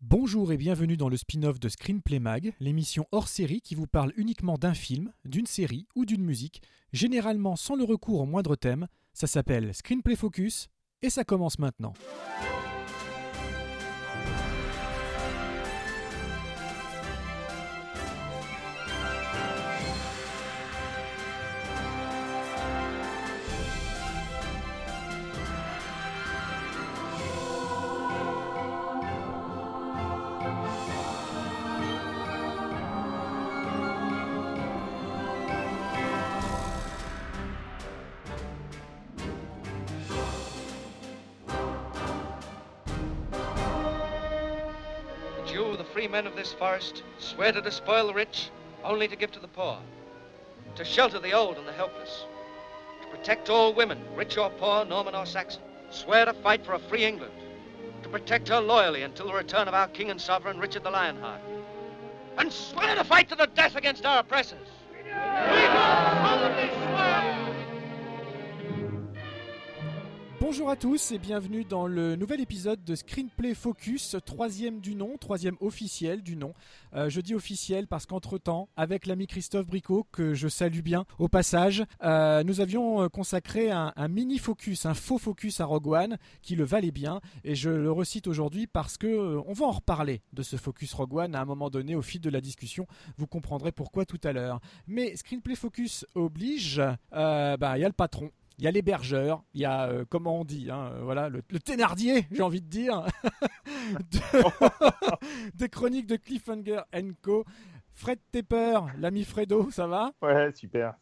Bonjour et bienvenue dans le spin-off de Screenplay Mag, l'émission hors série qui vous parle uniquement d'un film, d'une série ou d'une musique, généralement sans le recours au moindre thème. Ça s'appelle Screenplay Focus et ça commence maintenant. This forest, swear to despoil the rich, only to give to the poor, to shelter the old and the helpless, to protect all women, rich or poor, Norman or Saxon, swear to fight for a free England, to protect her loyally until the return of our king and sovereign, Richard the Lionheart, and swear to fight to the death against our oppressors. We solemnly swear. Bonjour à tous et bienvenue dans le nouvel épisode de Screenplay Focus, troisième du nom, troisième officiel du nom. Euh, je dis officiel parce qu'entre-temps, avec l'ami Christophe Bricot, que je salue bien au passage, euh, nous avions euh, consacré un, un mini-focus, un faux focus à Rogue One qui le valait bien et je le recite aujourd'hui parce que on va en reparler de ce focus Rogue One à un moment donné au fil de la discussion. Vous comprendrez pourquoi tout à l'heure. Mais Screenplay Focus oblige, bah, il y a le patron. Il y a l'hébergeur, il y a, euh, comment on dit, hein, euh, voilà, le, le Thénardier, j'ai envie de dire, de- des chroniques de Cliffhanger Co. Fred Tepper, l'ami Fredo, ça va? Ouais, super.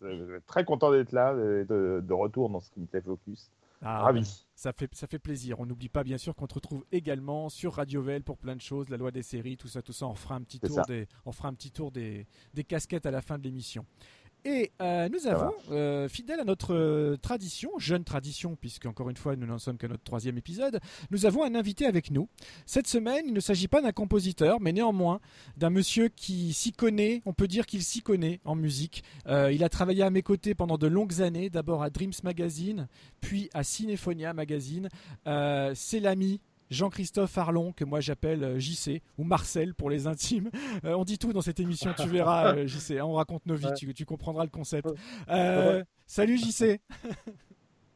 Très content d'être là, de, de- retour dans ce qui me fait focus. Ah, Ravi. ben, Ça fait, ça fait plaisir. On n'oublie pas bien sûr qu'on te retrouve également sur Radio Vel pour plein de choses, la loi des séries, tout ça, tout ça. On fera un petit tour, des, on fera un petit tour des, des casquettes à la fin de l'émission. Et euh, nous avons, euh, fidèle à notre euh, tradition, jeune tradition, puisque encore une fois nous n'en sommes qu'à notre troisième épisode, nous avons un invité avec nous. Cette semaine, il ne s'agit pas d'un compositeur, mais néanmoins d'un monsieur qui s'y connaît, on peut dire qu'il s'y connaît en musique. Euh, il a travaillé à mes côtés pendant de longues années, d'abord à Dreams Magazine, puis à Cinephonia Magazine. C'est l'ami Jean-Christophe Arlon, que moi j'appelle euh, JC, ou Marcel pour les intimes. Euh, on dit tout dans cette émission, tu verras, euh, JC. hein, on raconte nos vies, tu, tu comprendras le concept. Euh, salut JC.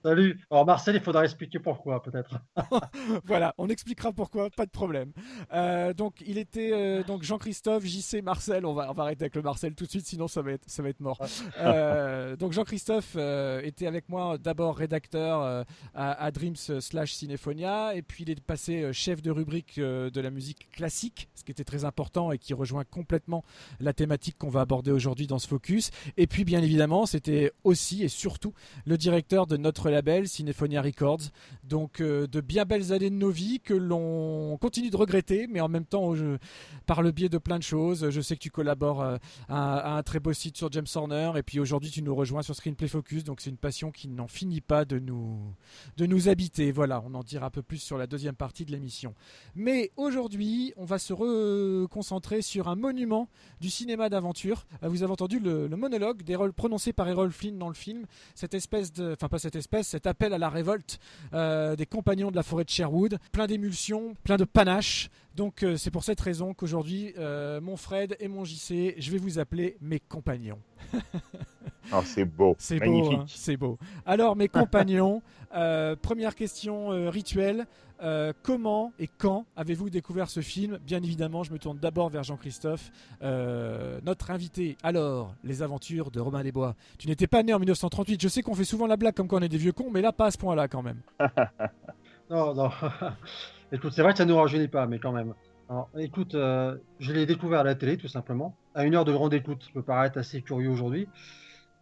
Salut. Alors Marcel, il faudra expliquer pourquoi peut-être. voilà, on expliquera pourquoi, pas de problème. Euh, donc il était euh, donc Jean-Christophe, JC, Marcel. On va, on va arrêter avec le Marcel tout de suite, sinon ça va être, ça va être mort. Euh, donc Jean-Christophe était avec moi d'abord rédacteur à, à Dreams slash Cinephonia, et puis il est passé chef de rubrique de la musique classique, ce qui était très important et qui rejoint complètement la thématique qu'on va aborder aujourd'hui dans ce focus. Et puis bien évidemment, c'était aussi et surtout le directeur de notre label Cinephonia Records. Donc euh, de bien belles années de nos vies que l'on continue de regretter, mais en même temps, je- par le biais de plein de choses, je sais que tu collabores euh, à, un très beau site sur James Horner, et puis aujourd'hui tu nous rejoins sur Screenplay Focus, donc c'est une passion qui n'en finit pas de nous, de nous habiter. Voilà, on en dira un peu plus sur la deuxième partie de l'émission. Mais aujourd'hui, on va se reconcentrer sur un monument du cinéma d'aventure. Euh, Vous avez entendu le, monologue prononcé par Errol Flynn dans le film, cette espèce de, enfin pas cette espèce, cet appel à la révolte euh, des compagnons de la forêt de Sherwood, plein d'émulsions, plein de panache. Donc euh, c'est pour cette raison qu'aujourd'hui, euh, mon Fred et mon JC, je vais vous appeler mes compagnons. Oh, c'est beau. C'est beau, Magnifique. hein, c'est beau. Alors mes compagnons, euh, première question euh, rituelle. Euh, comment et quand avez-vous découvert ce film? Bien évidemment, je me tourne d'abord vers Jean-Christophe, euh, notre invité. Alors, les aventures de Romain Desbois. Tu n'étais pas né en 1938. Je sais qu'on fait souvent la blague comme quand on est des vieux cons, mais là, pas à ce point-là quand même. Non, non. Écoute, c'est vrai que ça nous rajeunit pas, mais quand même. Écoute, euh, je l'ai découvert à la télé, tout simplement. À une heure de grande écoute, ça peut paraître assez curieux aujourd'hui.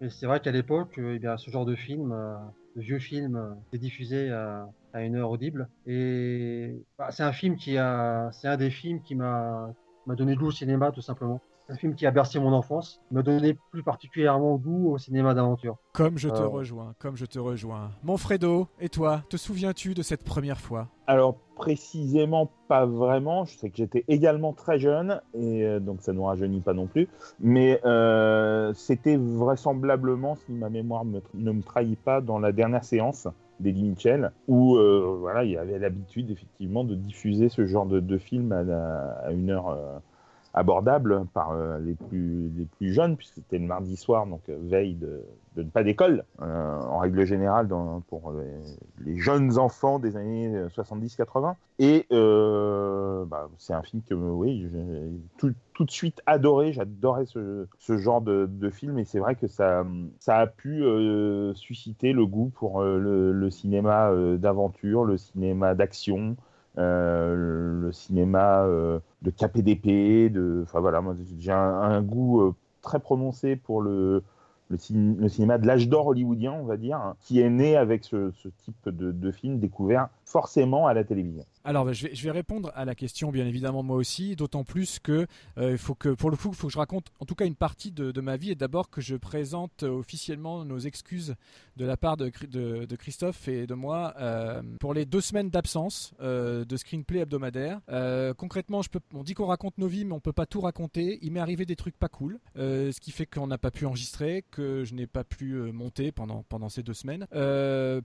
Mais c'est vrai qu'à l'époque, euh, eh ce genre de film, euh, de vieux film, est diffusé à, une heure audible. Et bah, c'est un film qui a, c'est un des films qui m'a donné goût au cinéma, tout simplement. C'est un film qui a bercé mon enfance, m'a donné plus particulièrement goût au cinéma d'aventure. Comme je te Ah. rejoins, comme je te rejoins. Mon Fredo, et toi, te souviens-tu de cette première fois? Alors, précisément, pas vraiment. Je sais que j'étais également très jeune, et euh, donc ça ne nous rajeunit pas non plus. Mais euh, c'était vraisemblablement, si ma mémoire me- ne me trahit pas, dans la dernière séance. d'Eddie Mitchell, où euh, voilà, il y avait l'habitude effectivement de diffuser ce genre de, de film à, la- à une heure euh, abordable par euh, les, plus, les plus jeunes, puisque c'était le mardi soir, donc euh, veille de, de ne pas d'école, euh, en règle générale pour les, jeunes enfants des années 70-80. Et bah, c'est un film que oui, j'ai tout, tout de suite adoré, j'adorais ce, ce genre de, de film, et c'est vrai que ça, ça a pu susciter le goût pour le, cinéma d'aventure, le cinéma d'action, le cinéma euh, de KPDP, de, enfin voilà, moi j'ai un, goût euh, très prononcé pour le, le, cin- le cinéma de l'âge d'or hollywoodien, on va dire, hein, qui est né avec ce, ce type de, de film découvert forcément à la télévision. Alors, bah, je, vais, répondre à la question, bien évidemment, moi aussi, d'autant plus que euh, faut que, pour le coup, il faut que je raconte en tout cas une partie de, ma vie et d'abord que je présente euh, officiellement nos excuses de la part de, Christophe et de moi euh, pour les deux semaines d'absence euh, de screenplay hebdomadaire. Concrètement, on dit qu'on raconte nos vies, mais on peut pas tout raconter. Il m'est arrivé des trucs pas cool, ce qui fait qu'on n'a pas pu enregistrer, que je n'ai pas pu monter pendant, pendant ces deux semaines.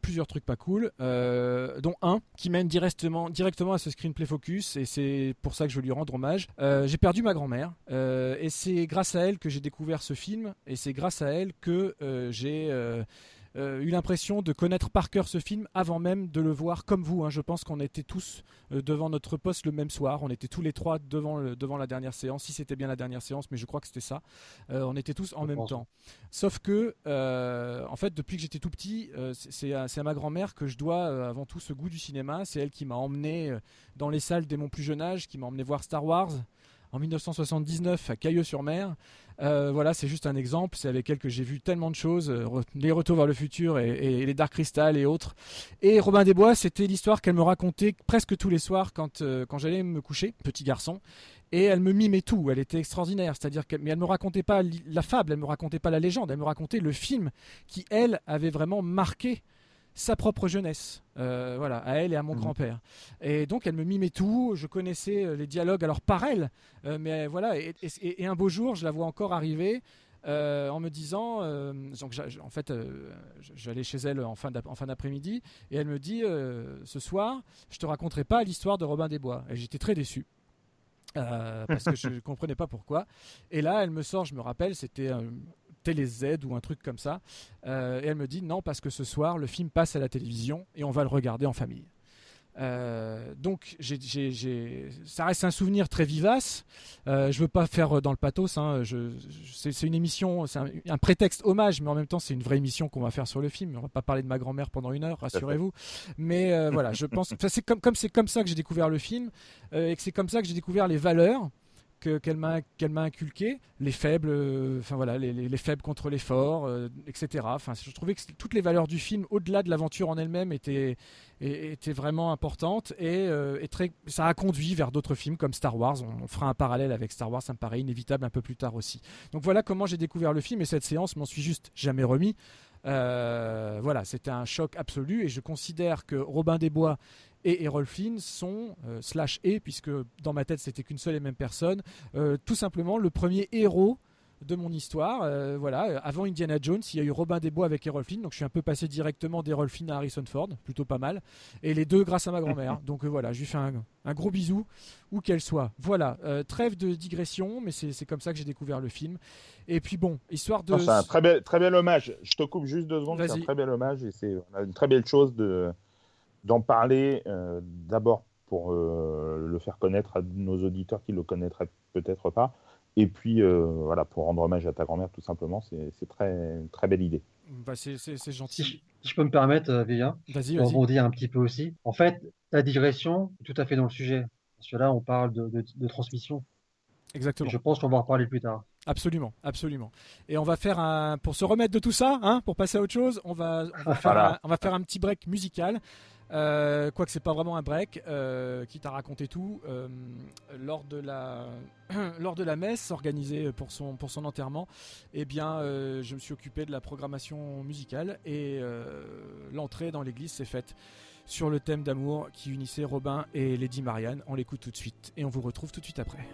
Plusieurs trucs pas cool, dont un qui mène directement, à ce screenplay focus, et c'est pour ça que je veux lui rendre hommage. Euh, j'ai perdu ma grand-mère, euh, et c'est grâce à elle que j'ai découvert ce film, et c'est grâce à elle que euh, j'ai eu l'impression de connaître par cœur ce film avant même de le voir comme vous. hein. Je pense qu'on était tous euh, devant notre poste le même soir. On était tous les trois devant, le- devant la dernière séance, si c'était bien la dernière séance, mais je crois que c'était ça. Euh, on était tous en Je même pense. temps. Sauf que, euh, en fait, depuis que j'étais tout petit, euh, c'est- à, à ma grand-mère que je dois euh, avant tout ce goût du cinéma. C'est elle qui m'a emmené euh, dans les salles dès mon plus jeune âge, qui m'a emmené voir Star Wars en 1979 à Cailleux-sur-Mer. Euh, voilà, c'est juste un exemple. C'est avec elle que j'ai vu tellement de choses, euh, les Retours vers le futur et, les Dark Crystal et autres. Et Robin des Bois, c'était l'histoire qu'elle me racontait presque tous les soirs quand, euh, quand j'allais me coucher, petit garçon. Et elle me mimait tout. Elle était extraordinaire. C'est-à-dire qu'elle, mais elle me racontait pas la fable, elle me racontait pas la légende, elle me racontait le film qui elle avait vraiment marqué sa propre jeunesse, Euh, voilà, à elle et à mon Mhm. grand-père. Et donc elle me mimait tout, je connaissais euh, les dialogues alors par elle, euh, mais voilà, et, et- et un beau jour, je la vois encore arriver euh, en me disant, donc en fait, j'allais chez elle en fin d'après-midi, et elle me dit, ce soir, je te raconterai pas l'histoire de Robin des Bois. Et j'étais très déçu. euh, parce que je ne comprenais pas pourquoi. Et là, elle me sort, je me rappelle, c'était un Télé Z ou un truc comme ça. Euh, et elle me dit non, parce que ce soir, le film passe à la télévision et on va le regarder en famille. Euh, donc, ça reste un souvenir très vivace. Euh, je veux pas faire euh, dans le pathos. hein. Je- je- c'est une émission, c'est un, un prétexte hommage, mais en même temps, c'est une vraie émission qu'on va faire sur le film. On va pas parler de ma grand-mère pendant une heure, rassurez-vous. Mais euh, voilà, je pense. c'est comme comme c'est comme ça que j'ai découvert le film et que c'est comme ça que j'ai découvert les valeurs que- qu'elle m'a qu'elle m'a inculqué les faibles euh, enfin voilà les, les- les faibles contre les forts euh, etc enfin je trouvais que toutes les valeurs du film au-delà de l'aventure en elle-même étaient étaient vraiment importantes et, euh, et très ça a conduit vers d'autres films comme Star Wars. On, fera un parallèle avec Star Wars ça me paraît inévitable un peu plus tard aussi. Donc voilà comment j'ai découvert le film et cette séance m'en suis juste jamais remis. Voilà c'était un choc absolu et je considère que Robin des Bois et Errol Flynn sont, euh, slash et, puisque dans ma tête c'était qu'une seule et même personne, euh, tout simplement le premier héros de mon histoire. Euh, voilà, avant Indiana Jones, il y a eu Robin des Bois avec Errol Flynn, donc je suis un peu passé directement d'Errol Flynn à Harrison Ford, plutôt pas mal. Et les deux grâce à ma grand-mère. Donc euh, voilà, je lui fais un, un gros bisou, où qu'elle soit. Voilà, euh, trêve de digression, mais c'est comme ça que j'ai découvert le film. Et puis bon, histoire de. Non, C'est un très bel, très bel hommage. Je te coupe juste deux secondes. C'est Vas-y. un très bel hommage et c'est une très belle chose de d'en parler euh, d'abord pour euh, le faire connaître à nos auditeurs qui le connaîtraient peut-être pas. Et puis euh, voilà pour rendre hommage à ta grand-mère tout simplement. C'est très une très belle idée. Bah, c'est Si gentil. je, si je peux me permettre, euh, Vivien, Vas-y, pour rebondir un petit peu aussi. En fait, ta digression est tout à fait dans le sujet. Parce que là, on parle de, de- de transmission. Et Exactement. je pense qu'on va en reparler plus tard. Absolument, absolument. Et on va faire un, pour se remettre de tout ça, hein, pour passer à autre chose, on va, on va, faire, Voilà. un, on va faire un petit break musical. Euh, quoique c'est pas vraiment un break, euh, qui t'a raconté tout euh, lors de la lors de la messe organisée pour son pour son enterrement. Eh bien, je me suis occupé de la programmation musicale et l'entrée dans l'église s'est faite sur le thème d'amour qui unissait Robin et Lady Marianne. On l'écoute tout de suite et on vous retrouve tout de suite après.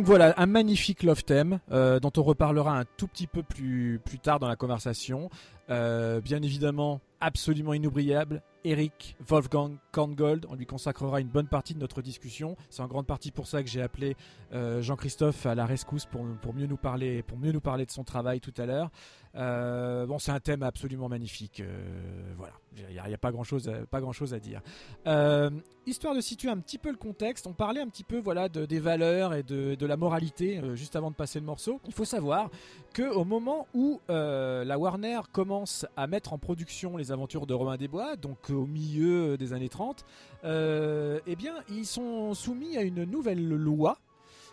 Donc voilà, un magnifique love theme euh, dont on reparlera un tout petit peu plus, plus tard dans la conversation. Euh, bien évidemment, absolument inoubliable, Eric Wolfgang Korngold. On lui consacrera une bonne partie de notre discussion. C'est en grande partie pour ça que j'ai appelé euh, Jean-Christophe à la rescousse pour, pour, mieux nous parler, pour mieux nous parler de son travail tout à l'heure. Euh, bon, c'est un thème absolument magnifique. Euh, voilà, il n'y a, pas grand chose, pas grand chose à dire. Histoire de situer un petit peu le contexte, on parlait un petit peu voilà de, des valeurs et de, de la moralité juste avant de passer le morceau. Il faut savoir que au moment où la Warner commence à mettre en production les aventures de Romain Desbois, donc au milieu des années 30, eh bien ils sont soumis à une nouvelle loi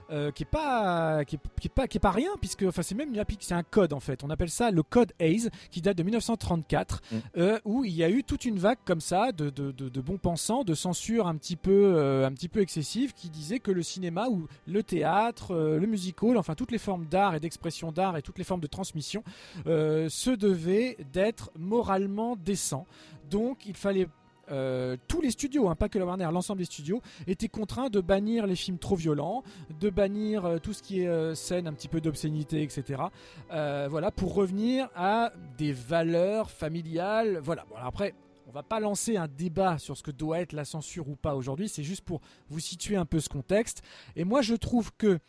euh, qui est pas qui est, pas qui est pas rien puisque enfin c'est même une c'est un code en fait on appelle ça le code Hayes qui date de 1934 mm. euh, où il y a eu toute une vague comme ça de, de, de, bons pensants de censure un petit peu euh, un petit peu excessive qui disait que le cinéma ou le théâtre le musical enfin toutes les formes d'art et d'expression d'art et toutes les formes de transmission se devaient d'être moralement décents donc il fallait euh, tous les studios, hein, pas que la Warner, l'ensemble des studios, étaient contraints de bannir les films trop violents, de bannir euh, tout ce qui est euh, scène un petit peu d'obscénité, etc. voilà, pour revenir à des valeurs familiales. Voilà. Bon, après, on va pas lancer un débat sur ce que doit être la censure ou pas aujourd'hui, c'est juste pour vous situer un peu ce contexte. Et moi, je trouve que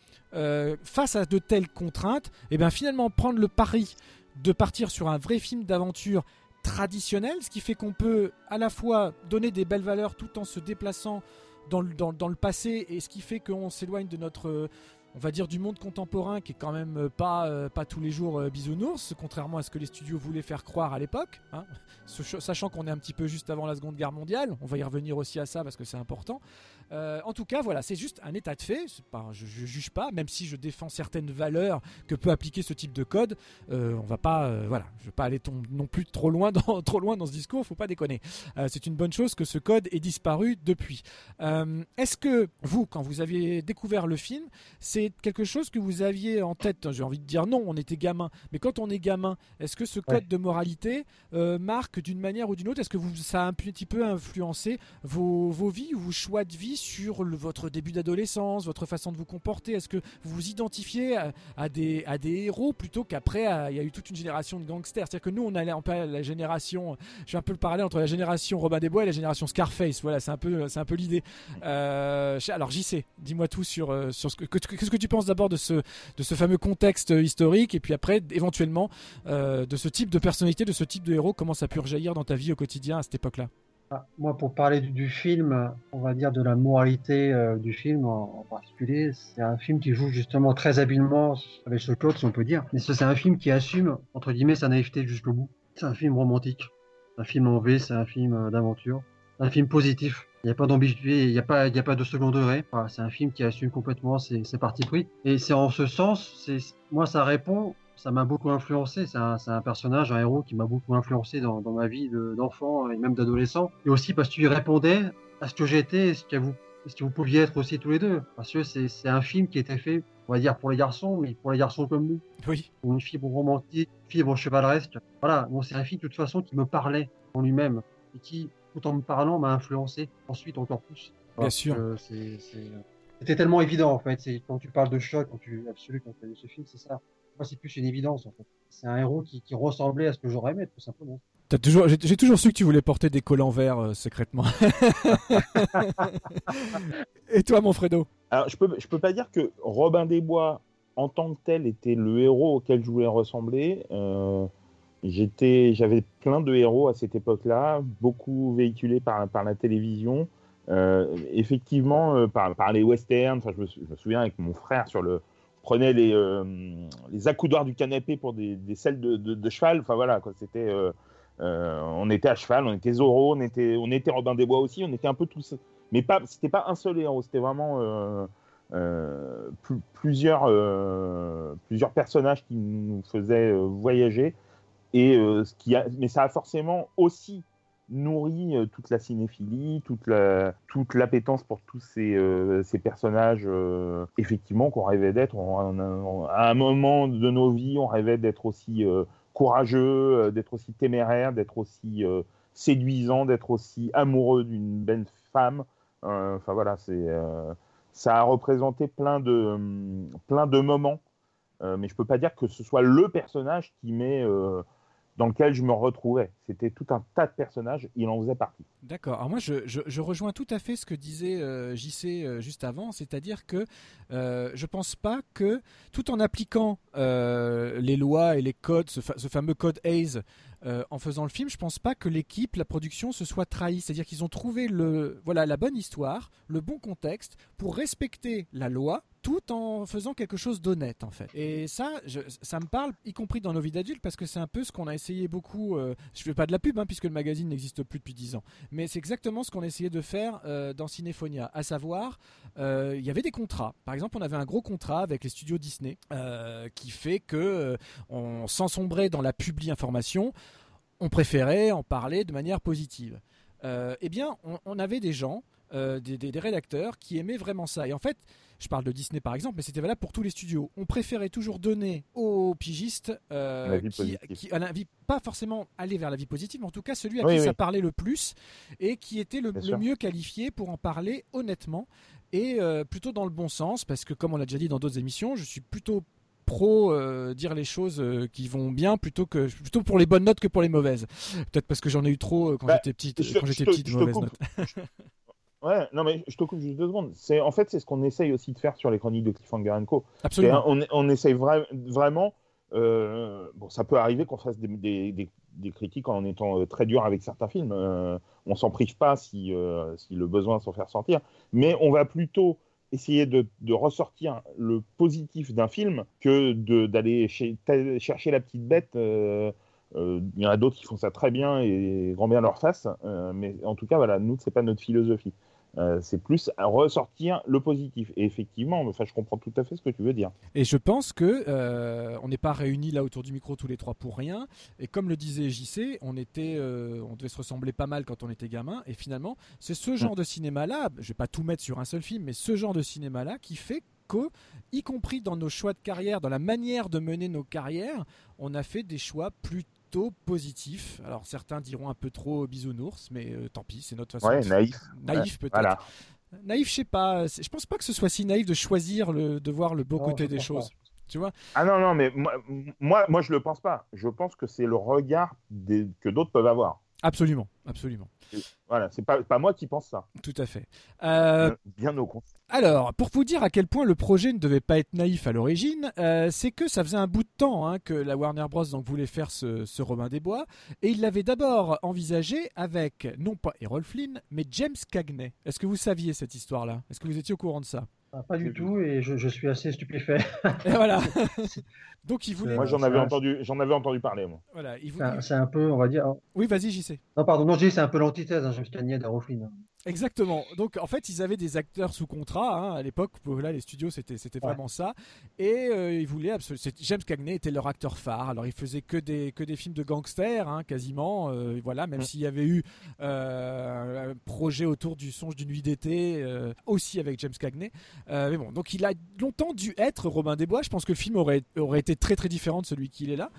face à de telles contraintes, et eh bien finalement prendre le pari de partir sur un vrai film d'aventure traditionnel, ce qui fait qu'on peut à la fois donner des belles valeurs tout en se déplaçant dans le, dans, le passé, et ce qui fait qu'on s'éloigne de notre on va dire du monde contemporain qui est quand même pas, euh, pas tous les jours euh, bisounours, contrairement à ce que les studios voulaient faire croire à l'époque, hein. sachant qu'on est un petit peu juste avant la Seconde Guerre mondiale, on va y revenir aussi à ça parce que c'est important. Euh, en tout cas, voilà, c'est juste un état de fait. Pas, je, ne juge pas, même si je défends certaines valeurs que peut appliquer ce type de code. Euh, on va pas, euh, voilà, je vais pas aller non plus trop loin dans trop loin dans ce discours. Faut pas déconner. c'est une bonne chose que ce code ait disparu depuis. Est-ce que vous, quand vous aviez découvert le film, c'est quelque chose que vous aviez en tête? J'ai envie de dire non, on était gamin. Mais quand on est gamin, est-ce que ce code de moralité marque d'une manière ou d'une autre? Est-ce que vous, ça a un petit peu influencé vos, vos vies ou vos choix de vie sur votre début d'adolescence, votre façon de vous comporter? Est-ce que vous vous identifiez à, des, héros plutôt qu'après il y a eu toute une génération de gangsters? C'est-à-dire que nous on allait un peu la génération, je vais un peu le parler entre la génération Robin des Bois et la génération Scarface. Voilà, c'est un peu, c'est un peu l'idée. Euh, alors sais, dis-moi tout sur, euh, sur ce que, qu'est-ce que tu penses d'abord de ce, de ce fameux contexte historique et puis après éventuellement euh, de ce type de personnalité, de ce type de héros, comment ça a pu rejaillir dans ta vie au quotidien à cette époque-là? Moi, pour parler du, film, on va dire de la moralité euh, du film en, particulier, c'est un film qui joue justement très habilement avec ce code, si on peut dire. Mais c'est un film qui assume, entre guillemets, sa naïveté jusqu'au bout. C'est un film romantique, un film en V, c'est un film euh, d'aventure, un film positif. Il n'y a pas d'ambiguïté, il n'y a pas, de second degré. c'est un film qui assume complètement ses, ses partis pris. Et c'est en ce sens, moi, ça répond ça m'a beaucoup influencé. C'est un, un, personnage, un héros qui m'a beaucoup influencé dans, dans ma vie d'enfant et même d'adolescent. Et aussi parce qu'il répondait à ce que j'étais et ce que vous, ce que vous pouviez être aussi tous les deux. Parce que c'est un film qui était fait, on va dire, pour les garçons, mais pour les garçons comme nous. Oui. Pour une fibre romantique, fibre chevaleresque. Voilà. Bon, c'est un film de toute façon qui me parlait en lui-même et qui, tout en me parlant, m'a influencé ensuite encore plus. Bien sûr. C'était tellement évident en fait. Quand tu parles de choc, quand tu absolu quand tu as vu ce film, c'est ça c'est plus une évidence en fait. C'est un héros qui, ressemblait à ce que j'aurais aimé, tout simplement. toujours, j'ai, toujours su que tu voulais porter des collants verts euh, secrètement. Et toi, mon Fredo? Alors, je peux, je peux pas dire que Robin des Bois, en tant que tel, était le héros auquel je voulais ressembler. Euh, j'étais, j'avais plein de héros à cette époque-là, beaucoup véhiculés par, par la télévision. Euh, effectivement, par, par, les westerns. je, je, me souviens avec mon frère sur le, prenait les, euh, les accoudoirs du canapé pour des, des selles de, de, cheval. Enfin voilà, quoi. C'était, euh, euh, on était à cheval, on était Zorro, on était, on était Robin des Bois aussi, on était un peu tous. Mais pas, c'était pas un seul héros, c'était vraiment plusieurs, plusieurs personnages qui nous faisaient voyager. Et ce qui a, mais ça a forcément aussi nourrit euh, toute la cinéphilie, toute la, toute l'appétence pour tous ces, euh, ces personnages, euh, effectivement, qu'on rêvait d'être. à un moment de nos vies, on rêvait d'être aussi courageux, d'être aussi téméraire, d'être aussi séduisant, d'être aussi amoureux d'une belle femme. Enfin voilà, c'est ça a représenté plein de, plein de moments, mais je peux pas dire que ce soit le personnage qui met dans lequel je me retrouvais. C'était tout un tas de personnages, il en faisait partie. D'accord. Alors moi, je, rejoins tout à fait ce que disait euh, JC euh, juste avant, c'est-à-dire que euh, je pense pas que, tout en appliquant euh, les lois et les codes, ce, ce fameux code Hayes, euh, en faisant le film, je pense pas que l'équipe, la production, se soit trahie. C'est-à-dire qu'ils ont trouvé voilà, la bonne histoire, le bon contexte pour respecter la loi, tout en faisant quelque chose d'honnête en fait. Et ça, ça me parle, y compris dans nos vies d'adultes, parce que c'est un peu ce qu'on a essayé beaucoup. euh, je fais pas de la pub, hein, puisque le magazine n'existe plus depuis 10 ans. Mais c'est exactement ce qu'on essayait de faire euh, dans Cinéphonia, à savoir, euh, il y avait des contrats. Par exemple, on avait un gros contrat avec les studios Disney euh, qui fait que euh, on s'ensombrait dans la publi information, on préférait en parler de manière positive. Euh, eh bien, on, on avait des gens, euh, des, des- des rédacteurs qui aimaient vraiment ça. Et en fait, je parle de Disney par exemple, mais c'était valable pour tous les studios. On préférait toujours donner aux pigistes euh, qui, qui- pas forcément aller vers la vie positive, mais en tout cas celui à Oui, qui oui. ça parlait le plus et qui était le, le mieux qualifié pour en parler honnêtement et plutôt dans le bon sens, parce que comme on l'a déjà dit dans d'autres émissions, je suis plutôt pro euh, dire les choses euh, qui vont bien plutôt que plutôt pour les bonnes notes que pour les mauvaises. Peut-être parce que j'en ai eu trop euh, quand Bah, j'étais petite, je- quand j'étais te- petite je mauvaises notes. Ouais, non mais je te coupe juste deux secondes. C'est en fait c'est ce qu'on essaye aussi de faire sur les chroniques de Cliffhanger Co. Absolument. un- on, on essaye vra- vraiment. euh, bon, ça peut arriver qu'on fasse des, des- des- des critiques en étant très dur avec certains films. On s'en prive pas si, si le besoin s'en faire sortir. Mais on va plutôt essayer de, ressortir le positif d'un film que d'aller chercher la petite bête. euh, euh, Il y en a d'autres qui font ça très bien et grand bien leur face. Euh, mais en tout cas, voilà, nous, c'est pas notre philosophie. Euh, c'est plus à ressortir le positif. Et effectivement, je comprends tout à fait ce que tu veux dire. Et je pense que euh, on n'est pas réunis là autour du micro tous les trois pour rien. Et comme le disait JC, on était, euh, on devait se ressembler pas mal quand on était gamin. Et finalement, c'est ce genre de cinéma-là. Je vais pas tout mettre sur un seul film, mais ce genre de cinéma-là qui fait que, y compris dans nos choix de carrière, dans la manière de mener nos carrières, on a fait des choix plutôt positifs. Alors certains diront un peu trop bisounours, mais euh, tant pis, c'est notre façon. Ouais, de- naïf. Naïf peut-être. Voilà. Naïf, je sais pas. Je pense pas que ce soit si naïf de choisir le, de voir le beau Non, côté des choses. pas. Tu vois Ah non, non, mais moi, moi, moi, je le pense pas. Je pense que c'est le regard des- que d'autres peuvent avoir. Absolument, absolument. Voilà, c'est pas, pas moi qui pense ça. Tout à fait. Euh, Bien, bien au contraire. alors, pour vous dire à quel point le projet ne devait pas être naïf à l'origine, euh, c'est que ça faisait un bout de temps hein, que la Warner Bros. Donc, voulait faire ce, ce Robin des Bois. Et il l'avait d'abord envisagé avec, non pas Errol Flynn, mais James Cagney. Est-ce que vous saviez cette histoire-là? Est-ce que vous étiez au courant de ça? Ah, Pas du tout, et je, je suis assez stupéfait. Et voilà. donc, il voulait. Moi, j'en avais entendu, j'en avais entendu parler. Moi. Voilà, il C'est voulait- un, c'est un peu, on va dire. Oui, vas-y, j'y sais. Non, pardon, non, dis c'est un peu l'antithèse, hein, James Cagney d'Aeroflin. hein. Exactement. Donc en fait, ils avaient des acteurs sous contrat hein, à l'époque. Là, les studios, c'était c'était Ouais. vraiment ça. Et euh, ils voulaient absolument. James Cagney était leur acteur phare. Alors il faisait que des que des films de gangsters, hein, quasiment. Euh, voilà, même Mm. s'il y avait eu euh, un projet autour du songe d'une nuit d'été, euh, aussi avec James Cagney. Euh, mais bon, donc il a longtemps dû être Robin des Bois. Je pense que le film aurait aurait été très très différent de celui qu'il est là.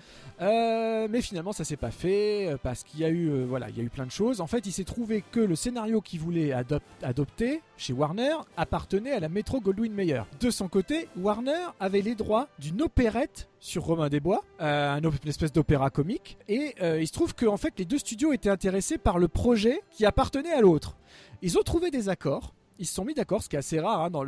Euh, mais finalement, ça s'est pas fait euh, parce qu'il y a eu, euh, voilà, il y a eu plein de choses. En fait, il s'est trouvé que le scénario qu'il voulait adop- adopter chez Warner appartenait à la Metro Goldwyn Mayer. De son côté, Warner avait les droits d'une opérette sur Robin des Bois, un op- une espèce d'opéra comique. Et il se trouve que en fait, les deux studios étaient intéressés par le projet qui appartenait à l'autre. Ils ont trouvé des accords. Ils se sont mis d'accord, ce qui est assez rare hein, dans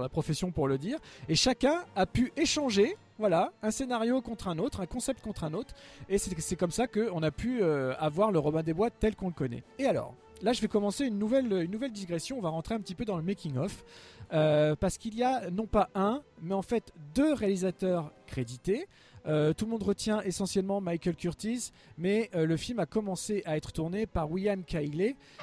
la profession pour le dire. Et chacun a pu échanger, voilà, un scénario contre un autre, un concept contre un autre. Et c'est comme ça qu'on a pu euh, avoir le Robin des Bois tel qu'on le connaît. Et alors Là, je vais commencer une nouvelle, une nouvelle digression. On va rentrer un petit peu dans le making-of. Euh, parce qu'il y a non pas un, mais en fait deux réalisateurs crédités. Euh, tout le monde retient essentiellement Michael Curtis, mais le film a commencé à être tourné par William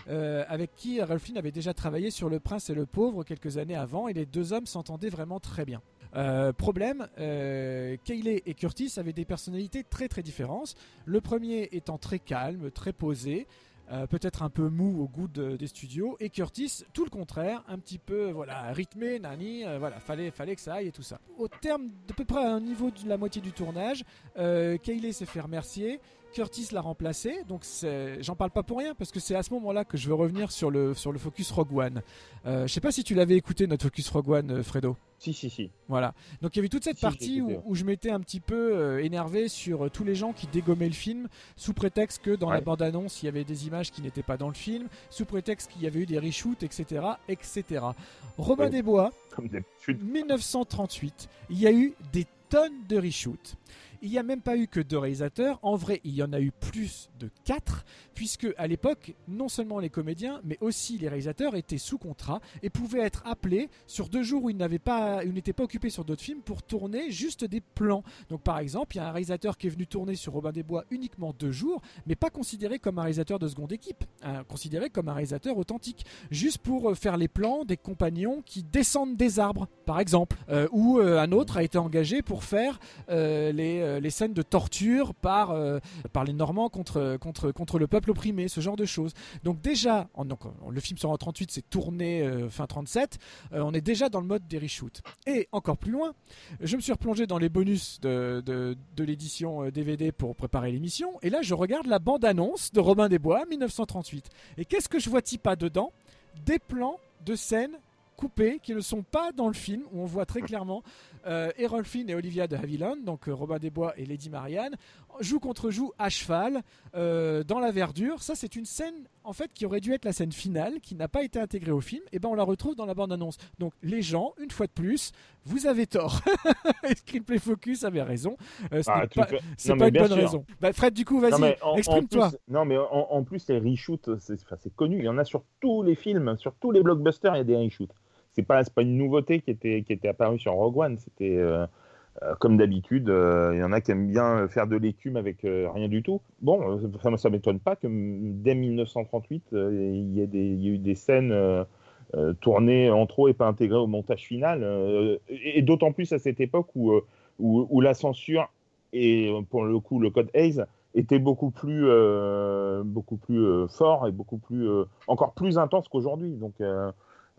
euh, avec qui Ralph Fiennes avait déjà travaillé sur Le Prince et le Pauvre quelques années avant, et les deux hommes s'entendaient vraiment très bien. Euh, problème, euh, et Curtis avaient des personnalités très très différentes. Le premier étant très calme, très posé, euh, peut-être un peu mou au goût de- des studios, et Curtis, tout le contraire, un petit peu voilà rythmé, nani, euh, voilà, fallait, fallait que ça aille et tout ça. Au terme d'à peu près à un niveau de la moitié du tournage, euh, s'est fait remercier. Curtis l'a remplacé, donc j'en parle pas pour rien parce que c'est à ce moment-là que je veux revenir sur le, sur le focus Rogue One. Euh, je sais pas si tu l'avais écouté notre focus Rogue One, euh, Fredo. Si, si, si. Voilà. Donc il y avait toute cette Si, partie où, je m'étais un petit peu euh, énervé sur euh, tous les gens qui dégommaient le film sous prétexte que dans la bande-annonce il y avait des images qui n'étaient pas dans le film, sous prétexte qu'il y avait eu des reshoots, etc. etc. Robin Ouais. des Bois, Comme d'habitude. 1938, il y a eu des tonnes de reshoots. Il n'y a même pas eu que deux réalisateurs. En vrai, il y en a eu plus de quatre, puisque à l'époque, non seulement les comédiens, mais aussi les réalisateurs étaient sous contrat et pouvaient être appelés sur deux jours où ils pas, n'étaient pas occupés sur d'autres films pour tourner juste des plans. Donc, par exemple, il y a un réalisateur qui est venu tourner sur Robin des Bois uniquement deux jours, mais pas considéré comme un réalisateur de seconde équipe, hein, considéré comme un réalisateur authentique, juste pour euh, faire les plans des compagnons qui descendent des arbres, par exemple, Euh, ou euh, un autre a été engagé pour faire les, euh, les scènes de torture par, euh, par les Normands contre, contre, contre le peuple opprimé, ce genre de choses. Donc déjà, en- donc, le film sort en 38, c'est tourné euh, fin 37, euh, on est déjà dans le mode des reshoots. Et encore plus loin, je me suis replongé dans les bonus de, de, de l'édition DVD pour préparer l'émission, et là je regarde la bande-annonce de Robin des Bois 1938. Et qu'est-ce que je vois pas dedans? Des plans de scènes coupés qui ne sont pas dans le film, où on voit très clairement euh, Errol Flynn et Olivia de Havilland, donc euh, Robin des Bois et Lady Marianne, joue contre joue à cheval euh, dans la verdure. Ça, c'est une scène en fait qui aurait dû être la scène finale, qui n'a pas été intégrée au film. Et ben, on la retrouve dans la bande-annonce. Donc, les gens, une fois de plus, vous avez tort. Screenplay Focus avait raison. Euh, ce Ah, pas, c'est Non, pas une bonne sûr. raison. Bah, Fred, du coup, vas-y, exprime-toi. non, mais en, en plus, les reshoots, c'est connu. Il y en a sur tous les films, sur tous les blockbusters, il y a des reshoots. C'est pas, pas une nouveauté qui était, qui était apparue sur Rogue One. C'était euh, euh, comme d'habitude. euh, Il y en a qui aiment bien faire de l'écume avec rien du tout. Bon, ça, ça m'étonne pas que dès 1938, euh, il y, y a eu des scènes. tournées en trop et pas intégrées au montage final. et d'autant plus à cette époque où, où, la censure et pour le coup le code Hayes était beaucoup plus, beaucoup plus fort et beaucoup plus, encore plus intense qu'aujourd'hui. Donc,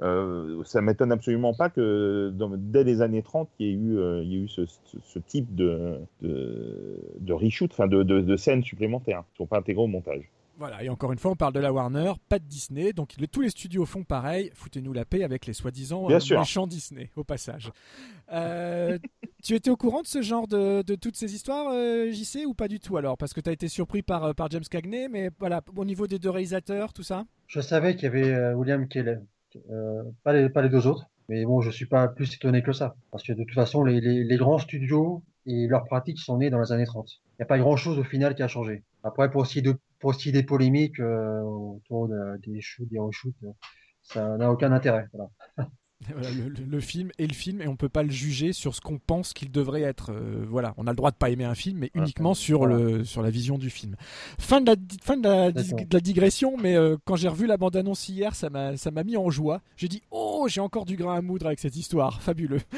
euh, ça m'étonne absolument pas que dans- dès les années 30, il y ait eu, euh, il y ait eu ce, ce- ce type de, de, de reshoot, enfin de, de, de scènes supplémentaires qui ne sont pas intégrées au montage. Voilà, et encore une fois, on parle de la Warner, pas de Disney. Donc le- tous les studios font pareil. Foutez-nous la paix avec les soi-disant euh, méchants Disney, au passage. Euh, tu étais au courant de ce genre de, de toutes ces histoires, euh, JC, ou pas du tout alors? Parce que tu as été surpris par, par James Cagney, mais voilà, au niveau des deux réalisateurs, tout ça? Je savais qu'il y avait euh, William Kelly, pas, les, pas les deux autres, mais bon, je suis pas plus étonné que ça. Parce que de toute façon, les, grands studios et leurs pratiques sont nés dans les années 30. Il n'y a pas grand-chose au final qui a changé. Après, pour est des polémiques euh, autour de- des shoots, des reshoots, euh, ça n'a aucun intérêt. Voilà, le, le- le film est le film et on peut pas le juger sur ce qu'on pense qu'il devrait être. Euh, voilà, on a le droit de pas aimer un film, mais uniquement sur le sur la vision du film. Fin de la fin de la, de digression, mais euh, quand j'ai revu la bande annonce hier, ça m'a ça m'a mis en joie. J'ai dit oh j'ai encore du grain à moudre avec cette histoire, fabuleux.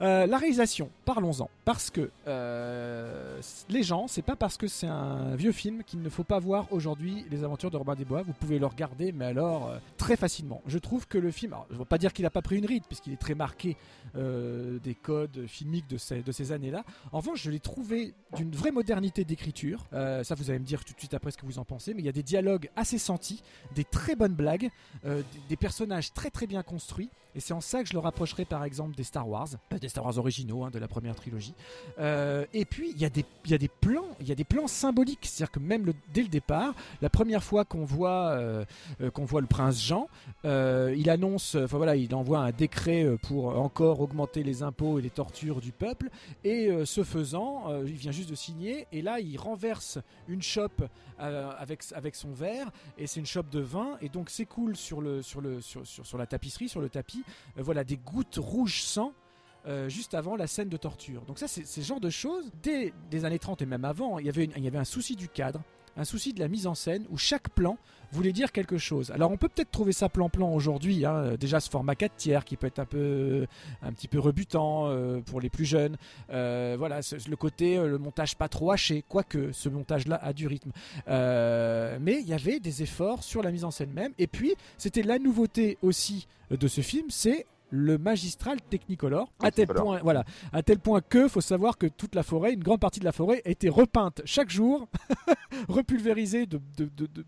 Euh, la réalisation, parlons-en, parce que les gens, c'est pas parce que c'est un vieux film qu'il ne faut pas voir aujourd'hui les aventures de Robin des Bois. Vous pouvez le regarder, mais alors très facilement. Je trouve que le film, je ne veux pas dire qu'il n'a pas pris une ride, puisqu'il est très marqué euh, des codes filmiques de ces, de ces années-là. En revanche, je l'ai trouvé d'une vraie modernité d'écriture. Euh, ça, vous allez me dire tout de suite après ce que vous en pensez, mais il y a des dialogues assez sentis, des très bonnes blagues, euh, des, personnages très très bien construits. Et c'est en ça que je le rapprocherai par exemple des Star Wars, des Star Wars originaux hein, de la première trilogie. Et puis il y, a des- il y a des plans, il y a des plans symboliques, c'est-à-dire que même dès le départ, la première fois qu'on voit qu'on voit le prince Jean, il voilà, il envoie un décret euh, pour encore augmenter les impôts et les tortures du peuple. Et euh, ce faisant, euh, il vient juste de signer, et là il renverse une chope euh, avec son verre, et c'est une chope de vin, et donc s'écoule sur la tapisserie, sur le tapis, euh, voilà des gouttes rouges sang. euh, juste avant la scène de torture. Donc ça, c'est ce genre de choses. Dès les années 30 et même avant, il y avait un souci du cadre. Un souci de la mise en scène où chaque plan voulait dire quelque chose. Alors on peut peut-être trouver ça plan-plan aujourd'hui, hein. déjà ce format 4 tiers qui peut être un peu un petit peu rebutant euh, pour les plus jeunes. Euh, voilà, le côté le montage pas trop haché, quoique ce montage-là a du rythme. mais il y avait des efforts sur la mise en scène même. Et puis c'était la nouveauté aussi de ce film, c'est le magistral Technicolor à tel point voilà. À tel point que faut savoir que toute la forêt une grande partie de la forêt a été repeinte chaque jour repulvérisée de,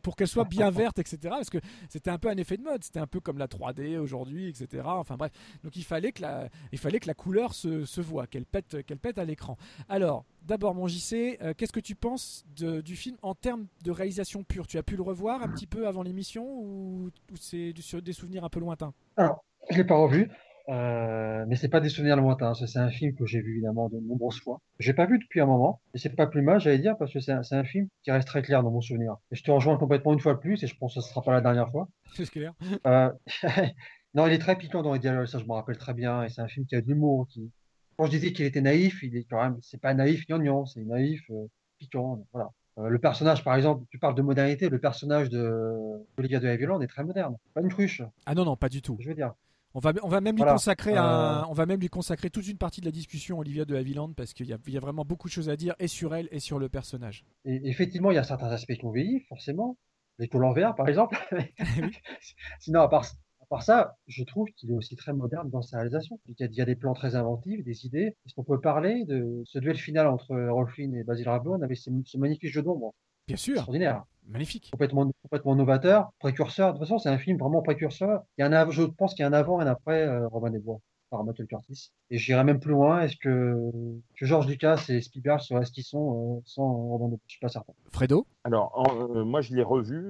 pour qu'elle soit bien verte etc parce que c'était un peu un effet de mode. C'était un peu comme la 3D aujourd'hui etc enfin bref. Donc il fallait que la il fallait que la couleur se, se voit qu'elle pète qu'elle pète à l'écran. Alors D'abord, mon JC, euh, qu'est-ce que tu penses du film en termes de réalisation pure? Tu as pu le revoir un petit peu avant l'émission ou, ou c'est des souvenirs un peu lointains? Alors, je l'ai pas revu, euh, mais c'est pas des souvenirs lointains. C'est un film que j'ai vu évidemment de nombreuses fois. J'ai pas vu depuis un moment, et c'est pas plus mal, j'allais dire, parce que c'est un, un, film qui reste très clair dans mon souvenir. Et je te rejoins complètement une fois de plus, et je pense que ce sera pas la dernière fois. C'est clair. Euh, non, il est très piquant dans les dialogues, ça je me rappelle très bien, et c'est un film qui a de l'humour. Qui... Quand je disais qu'il était naïf, il est quand même, c'est pas naïf gnangnan, c'est naïf euh, piquant. Voilà. Euh, le personnage, par exemple, tu parles de modernité, le personnage de Olivia de Havilland est très moderne, pas une cruche. Ah non, non, pas du tout. Je veux dire. On va, on va même lui consacrer un, euh. on va même lui consacrer toute une partie de la discussion Olivia de Havilland parce qu'il y, y, a vraiment beaucoup de choses à dire et sur elle et sur le personnage. Et effectivement, il y a certains aspects qui ont vieilli, forcément. Les taux l'envers, par exemple. Sinon, à part, à part ça, je trouve qu'il est aussi très moderne dans sa réalisation. Il y a, il y a des plans très inventifs, des idées. Est-ce qu'on peut parler de ce duel final entre Rolf et Basil Rathbone avec ce, magnifique jeu d'ombre Bien sûr. Extraordinaire. Magnifique. Complètement, complètement novateur, précurseur. De toute façon, c'est un film vraiment précurseur. Il y a un, je pense qu'il y a un avant et un après euh, Robin des Bois par Michael Curtis. Et j'irai même plus loin. Est-ce que, que George Lucas et Spielberg seraient ce qu'ils sont euh, sans Robin des Bois Je suis pas certain. Fredo? Alors, euh, moi, je l'ai revu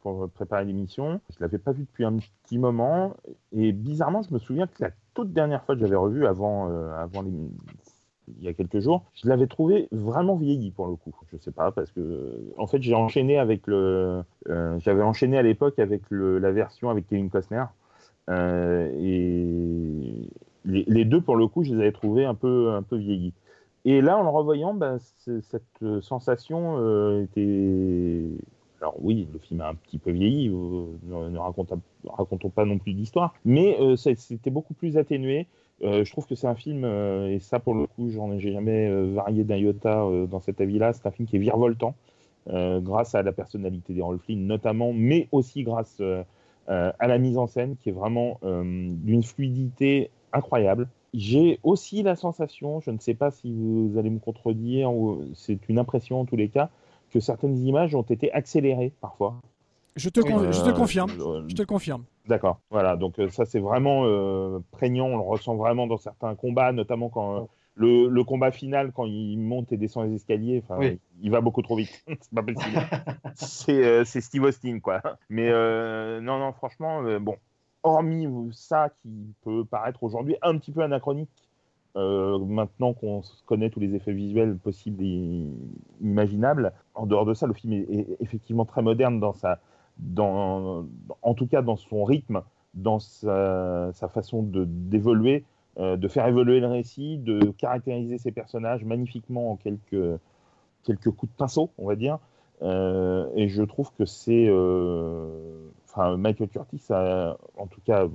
pour préparer l'émission. Je l'avais pas vu depuis un petit moment. Et bizarrement, je me souviens que la toute dernière fois que j'avais revu avant, avant les, il y a quelques jours, je l'avais trouvé vraiment vieilli pour le coup. Je sais pas parce que en fait j'ai enchaîné avec le, euh, j'avais enchaîné à l'époque avec le, la version avec Kevin Costner euh, et les, deux pour le coup je les avais trouvés un peu un peu vieillis. Et là en le revoyant, ben, cette sensation euh, était alors oui, le film a un petit peu vieilli, ne, ne racontons, pas non plus d'histoire, mais c'était beaucoup plus atténué. Euh, je trouve que c'est un film, euh, et ça pour le coup, j'en ai jamais euh, varié d'un iota dans cet avis-là. C'est un film qui est virevoltant, grâce à la personnalité des Rolf notamment, mais aussi grâce à la mise en scène qui est vraiment d'une fluidité incroyable. J'ai aussi la sensation, je ne sais pas si vous allez me contredire, ou c'est une impression en tous les cas, que certaines images ont été accélérées parfois. Je te, je te confirme. Je te confirme. D'accord. Voilà. Donc euh, ça c'est vraiment euh, prégnant. On le ressent vraiment dans certains combats, notamment quand euh, le, combat final, quand il monte et descend les escaliers. Il va beaucoup trop vite. c'est pas possible. c'est Steve Austin quoi. Mais non non franchement bon. Hormis ça qui peut paraître aujourd'hui un petit peu anachronique. maintenant qu'on connaît tous les effets visuels possibles et imaginables, en dehors de ça, le film est effectivement très moderne dans sa, en tout cas dans son rythme, dans sa, façon d'évoluer, euh, de faire évoluer le récit, de caractériser ses personnages magnifiquement en quelques, quelques coups de pinceau, on va dire. Euh, et je trouve que c'est. Euh, enfin, Michael Curtis, en tout cas,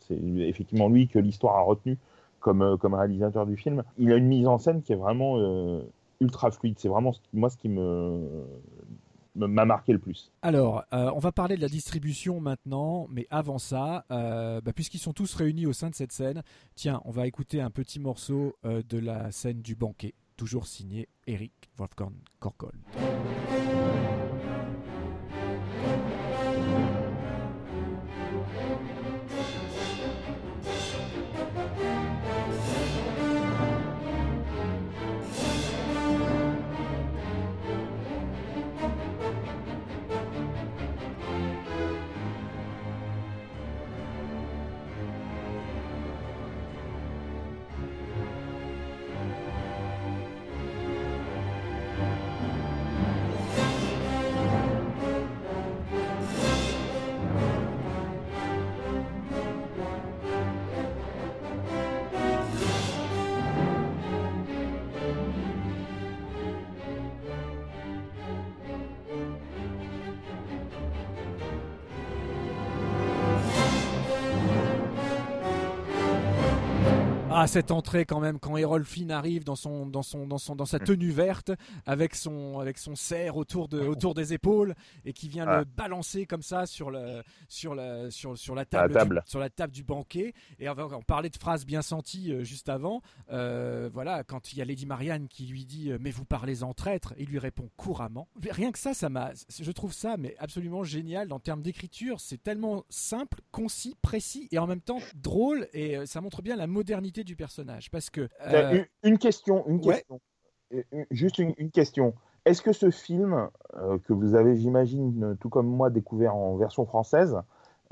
c'est effectivement lui que l'histoire a retenu comme, comme réalisateur du film. Il a une mise en scène qui est vraiment ultra fluide. C'est vraiment moi ce qui me m'a marqué le plus. Alors, euh, on va parler de la distribution maintenant, mais avant ça, euh, bah, puisqu'ils sont tous réunis au sein de cette scène, tiens, on va écouter un petit morceau euh, de la scène du banquet, toujours signé Eric Wolfgang Korkold. Cette entrée quand même, quand Errol Flynn arrive dans, son, dans, son, dans, son, dans sa tenue verte, avec son, avec son cerf autour, de, autour des épaules, et qui vient le balancer comme ça sur, le, sur, la, sur, sur la, table, table. Du, sur la table du banquet. Et on, on parlait de phrases bien senties euh, juste avant. Euh, voilà, quand il y a Lady Marianne qui lui dit euh, Mais vous parlez en traître, il lui répond couramment. Rien que ça, ça m'a, je trouve ça mais absolument génial en termes d'écriture. C'est tellement simple, concis, précis et en même temps drôle, et ça montre bien la modernité du personnage. Parce que. Euh, une, question, une question. Juste une, question. Est-ce que ce film, euh, que vous avez, j'imagine, tout comme moi, découvert en version française,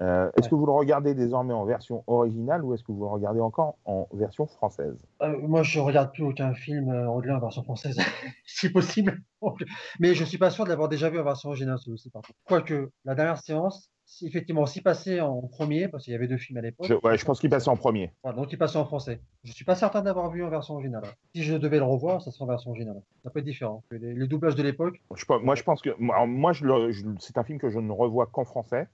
euh, est-ce que vous le regardez désormais en version originale ou est-ce que vous le regardez encore en version française? Moi, je regarde plus aucun film anglais en version française, si possible. Mais je suis pas sûr de l'avoir déjà vu en version originale, celui-ci, Quoique, la dernière séance, effectivement, s'il passait en premier, parce qu'il y avait deux films à l'époque. Je, ouais, je pense qu'il passait en premier. donc il passait en français. Je suis pas certain d'avoir vu en version originale. Si je devais le revoir, ça serait en version originale. Ça peut être différent. Les, doublages de l'époque. Moi, je pense que moi, je, c'est un film que je ne revois qu'en français.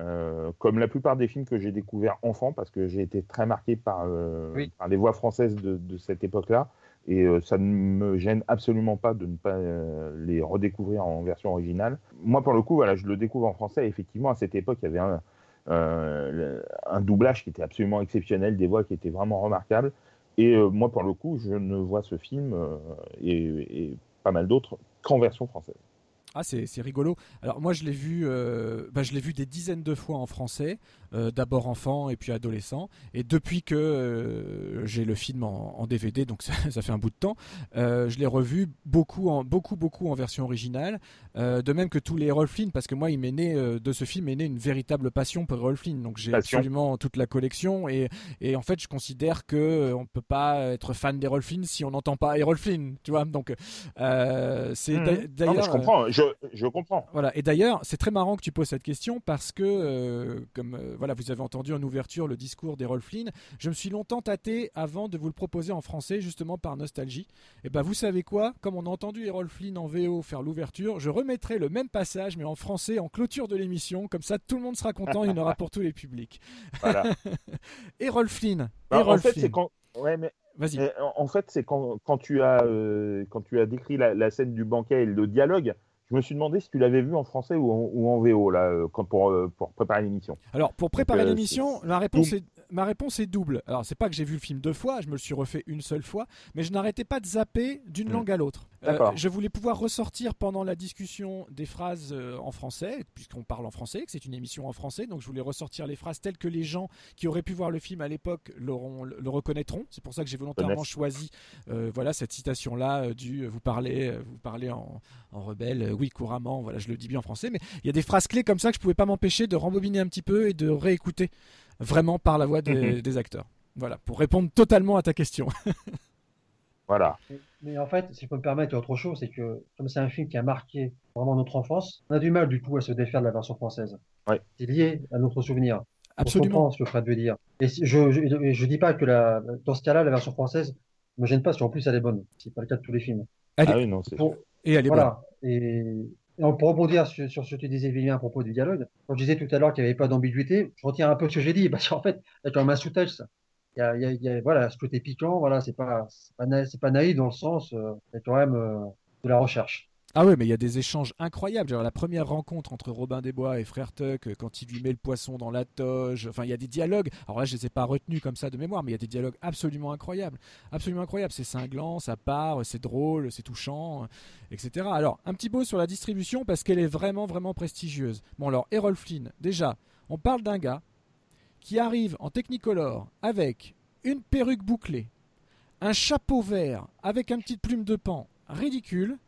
Euh, comme la plupart des films que j'ai découverts enfant, parce que j'ai été très marqué par, euh, par les voix françaises de, de cette époque-là. Et euh, ça ne me gêne absolument pas de ne pas euh, les redécouvrir en version originale. Moi, pour le coup, voilà, je le découvre en français. effectivement, à cette époque, il y avait un, euh, un doublage qui était absolument exceptionnel, des voix qui étaient vraiment remarquables. Et moi, pour le coup, je ne vois ce film et, et pas mal d'autres qu'en version française. Ah, c'est rigolo. Alors moi, je l'ai vu, bah, je l'ai vu des dizaines de fois en français. Euh, d'abord enfant et puis adolescent. Et depuis que euh, j'ai le film en, DVD, donc ça, fait un bout de temps, euh, je l'ai revu beaucoup, en, beaucoup, beaucoup en version originale. de même que tous les Errol Flynn, parce que moi, il m'est né de ce film est né une véritable passion pour Errol Flynn. Donc j'ai absolument toute la collection et, et, en fait, je considère que on peut pas être fan d'Errol Flynn si on n'entend pas Errol Flynn, tu vois. Donc c'est mmh. d'ailleurs. Je comprends, je, je comprends. Voilà. Et d'ailleurs, c'est très marrant que tu poses cette question parce que comme voilà, vous avez entendu en ouverture le discours d'Errol Flynn. Je me suis longtemps tâté avant de vous le proposer en français, justement par nostalgie. Et eh ben, vous savez quoi? Comme on a entendu Errol Flynn en VO faire l'ouverture, je remettrai le même passage, mais en français, en clôture de l'émission. Comme ça, tout le monde sera content. il y en aura pour tous les publics. Voilà. Errol Flynn. Bah, en fait, c'est quand. Ouais, mais. Vas-y. En fait, c'est quand, quand, tu as, euh, quand tu as décrit la, la, scène du banquet et le dialogue, je me suis demandé si tu l'avais vu en français ou en, ou en VO là, euh, pour, euh, pour préparer l'émission. Alors pour préparer euh, l'émission, la réponse est ma réponse est double. Alors, c'est pas que j'ai vu le film deux fois, je me le suis refait une seule fois, mais je n'arrêtais pas de zapper d'une hmm. langue à l'autre. Euh, je voulais pouvoir ressortir pendant la discussion des phrases euh, en français, puisqu'on parle en français, que c'est une émission en français, donc je voulais ressortir les phrases telles que les gens qui auraient pu voir le film à l'époque le reconnaîtront. C'est pour ça que j'ai volontairement choisi euh, voilà, cette citation-là du vous parlez, vous parlez en, en, rebelle, oui, couramment, voilà, je le dis bien en français, mais il y a des phrases clés comme ça que je pouvais pas m'empêcher de rembobiner un petit peu et de réécouter vraiment par la voix mhm. des, acteurs. Voilà, pour répondre totalement à ta question. voilà. Mais, en fait, si je peux me permettre, autre chose, c'est que comme c'est un film qui a marqué vraiment notre enfance, on a du mal du coup à se défaire de la version française. Ouais. C'est lié à notre souvenir. Absolument. On ce que Fred veut dire. Et je, je, dis pas que la, dans ce cas-là, la version française me gêne pas, parce qu'en plus elle est bonne. C'est pas le cas de tous les films. ah oui, non, c'est Et elle est voilà. Et pour rebondir sur, ce que tu disais, Vivien, à propos du dialogue, quand je disais tout à l'heure qu'il n'y avait pas d'ambiguïté, je retiens un peu ce que j'ai dit, parce qu'en fait, a quand même un sous-texte. Il y a, il y a, voilà, ce côté piquant, voilà, c'est pas, c'est pas, naïf dans le sens, euh, a quand même euh, de la recherche. Ah oui, mais il y a des échanges incroyables. La première rencontre entre Robin des Bois et Frère Tuck, euh, quand il lui met le poisson dans la toge. Enfin, il y a des dialogues. Alors là, je les ai pas retenus comme ça de mémoire, mais il y a des dialogues absolument incroyables. Absolument incroyables. C'est cinglant, ça part, c'est drôle, c'est touchant, euh, etc. Alors, un petit mot sur la distribution parce qu'elle est vraiment, vraiment prestigieuse. Bon, alors, Errol Flynn, déjà, on parle d'un gars qui arrive en Technicolor avec une perruque bouclée, un chapeau vert avec une petite plume de pan ridicule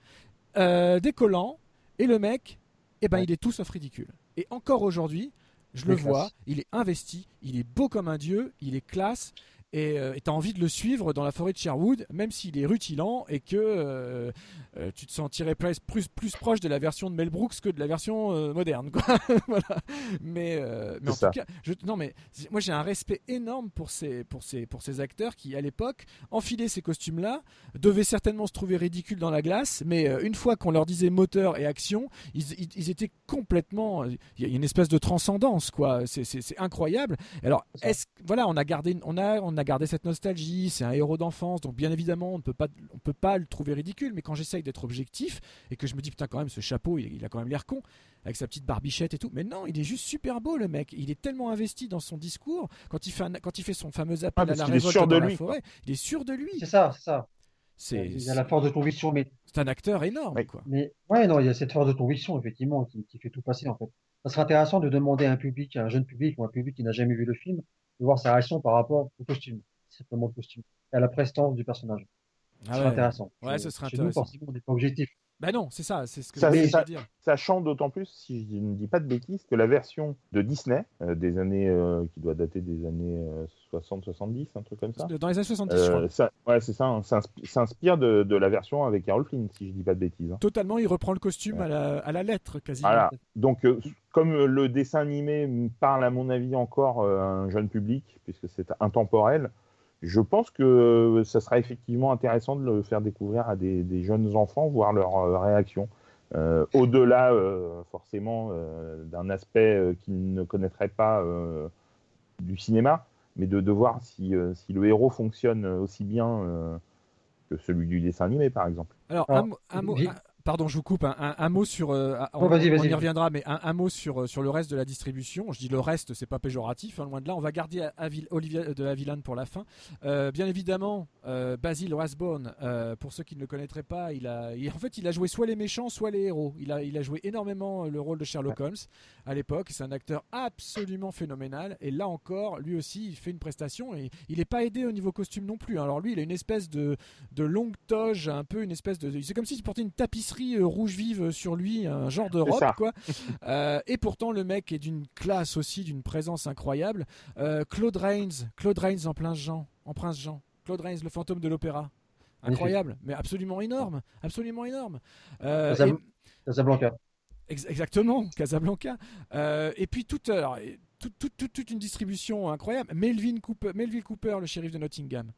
euh, décollant, et le mec, eh ben, il est tout sauf ridicule. Et encore aujourd'hui, je le vois, il est investi, il est beau comme un dieu, il est classe, et euh, tu as envie de le suivre dans la forêt de Sherwood, même s'il est rutilant et que euh, euh, tu te sentirais plus, plus, plus, proche de la version de Mel Brooks que de la version moderne. Quoi. voilà. Mais, mais en tout cas, je, non, mais moi j'ai un respect énorme pour ces, pour, ces, pour ces acteurs qui, à l'époque, enfilaient ces costumes-là, devaient certainement se trouver ridicules dans la glace, mais une fois qu'on leur disait moteur et action, ils, ils, étaient complètement. Il y a une espèce de transcendance, quoi. C'est incroyable. Alors, est-ce voilà, on a gardé, on a, on a gardé cette nostalgie, c'est un héros d'enfance, donc bien évidemment on ne peut pas, on peut pas le trouver ridicule, mais quand j'essaye d'être objectif et que je me dis putain quand même ce chapeau il, il a quand même l'air con avec sa petite barbichette et tout, mais non il est juste super beau le mec, il est tellement investi dans son discours quand il fait, un- quand il fait son fameux appel Ah, à la révolte sûr de dans la lui, forêt, il est sûr de lui, C'est ça, c'est ça. c'est Il a la force de conviction, mais, c'est un acteur énorme Oui. quoi. mais ouais, non, il y a cette force de conviction, effectivement, qui, qui fait tout passer, en fait. Ça serait intéressant de demander à un public, à un jeune public ou un public qui n'a jamais vu le film, de voir sa réaction par rapport au costume, simplement le costume, et à la prestance du personnage. Ce Ah ouais. intéressant. Ouais, ce serait chez nous, intéressant. forcément, on n'est pas objectif. Bah non, c'est ça, c'est ce que Ça, j'essayais ça- dire. Sachant d'autant plus, si je ne dis pas de bêtises, que la version de Disney, euh, des années, euh, qui doit dater des années 60-70, un truc comme ça, Dans les années 70, je crois. euh, ça- ouais, c'est ça, hein, s'insp- s'inspire de, de la version avec Errol Flynn, si je dis pas de bêtises. hein. Totalement, il reprend le costume Ouais. à, la, à la lettre quasiment. Voilà. Donc, euh, comme le dessin animé parle, à mon avis, encore euh, à un jeune public, puisque c'est intemporel, je pense que euh, ça sera effectivement intéressant de le faire découvrir à des, des jeunes enfants, voir leur euh, réaction. Euh, Au-delà, euh, forcément, euh, d'un aspect euh, qu'ils ne connaîtraient pas euh, du cinéma, mais de, de voir si, euh, si le héros fonctionne aussi bien euh, que celui du dessin animé, par exemple. Alors, un, mot- un mot- vi- un- pardon, je vous coupe. Un, un- un mot sur. euh, on, Oh, y reviendra, mais un, un mot sur, euh, sur le reste de la distribution. Je dis le reste, c'est pas péjoratif, hein, loin de là. On va garder Avil- Olivia de Havilland pour la fin. Euh, bien évidemment, euh, Basil Rathbone, euh, pour ceux qui ne le connaîtraient pas, il a, il- en fait, il a joué soit les méchants, soit les héros. Il a, il a joué énormément le rôle de Sherlock Holmes à l'époque. C'est un acteur absolument phénoménal. Et là encore, lui aussi, il fait une prestation et il n'est pas aidé au niveau costume non plus. hein. Alors lui, il a une espèce de, de longue toge, un peu une espèce de. C'est comme s'il portait une tapisserie euh, rouge vive sur lui, un genre de robe, quoi. Euh, et pourtant, le mec est d'une classe aussi, d'une présence incroyable. Euh, Claude Rains, Claude Rains en plein Jean, en Prince Jean. Claude Rains, le fantôme de l'opéra. Incroyable, mais absolument énorme, absolument énorme. Euh, Casab- et- Casablanca. Ex- Exactement, Casablanca. Euh, et puis toute, alors, et toute, toute, toute- toute une distribution incroyable. Melvin Cooper, Melville Cooper, le shérif de Nottingham,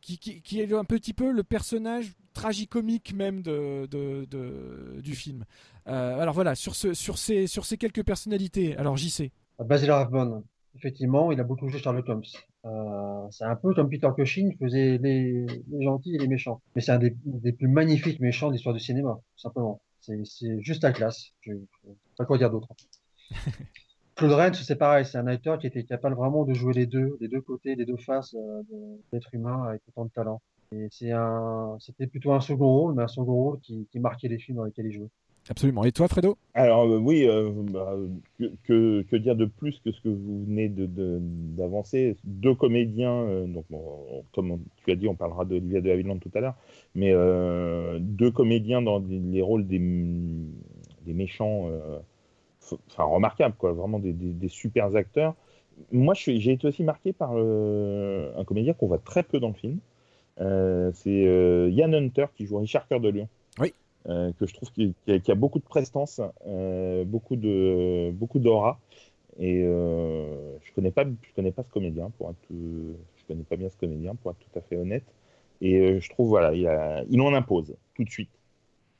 qui, qui, qui est un petit peu le personnage tragicomique même de, de- de- du film. Euh, alors voilà, sur, ce, sur, ces, sur ces quelques personnalités, alors j'y sais. Basil Rathbone, effectivement, il a beaucoup joué Sherlock Holmes. Euh, c'est un peu comme Peter Cushing faisait les, les gentils et les méchants. Mais c'est un des, des plus magnifiques méchants de l'histoire du cinéma, tout simplement. C'est, juste la classe. Je, je pas quoi dire d'autre. Claude Rains, c'est pareil, c'est un acteur qui était capable vraiment de jouer les deux, les deux côtés, les deux faces euh, de l'être humain avec autant de talent. Et c'est un, c'était plutôt un second rôle, mais un second rôle qui, qui marquait les films dans lesquels il jouait. Absolument. Et toi, Fredo? Alors euh, oui, euh, bah, que, que- que dire de plus que ce que vous venez de- de- d'avancer? Deux comédiens, euh, donc bon, comme tu as dit, on parlera d'Olivia de Havilland tout à l'heure, mais euh, deux comédiens dans les rôles des, des méchants, euh, enfin remarquables, quoi, vraiment des, des- des super acteurs. Moi, j'ai été aussi marqué par euh, un comédien qu'on voit très peu dans le film. Euh, c'est euh, Ian Hunter qui joue Richard Cœur de Lion. Oui. Euh, que je trouve qui, qui a, beaucoup de prestance, beaucoup de beaucoup d'aura. Et je connais pas, je connais pas ce comédien pour être, je connais pas bien ce comédien pour être tout à fait honnête. Et je trouve voilà, il, a- il en impose tout de suite.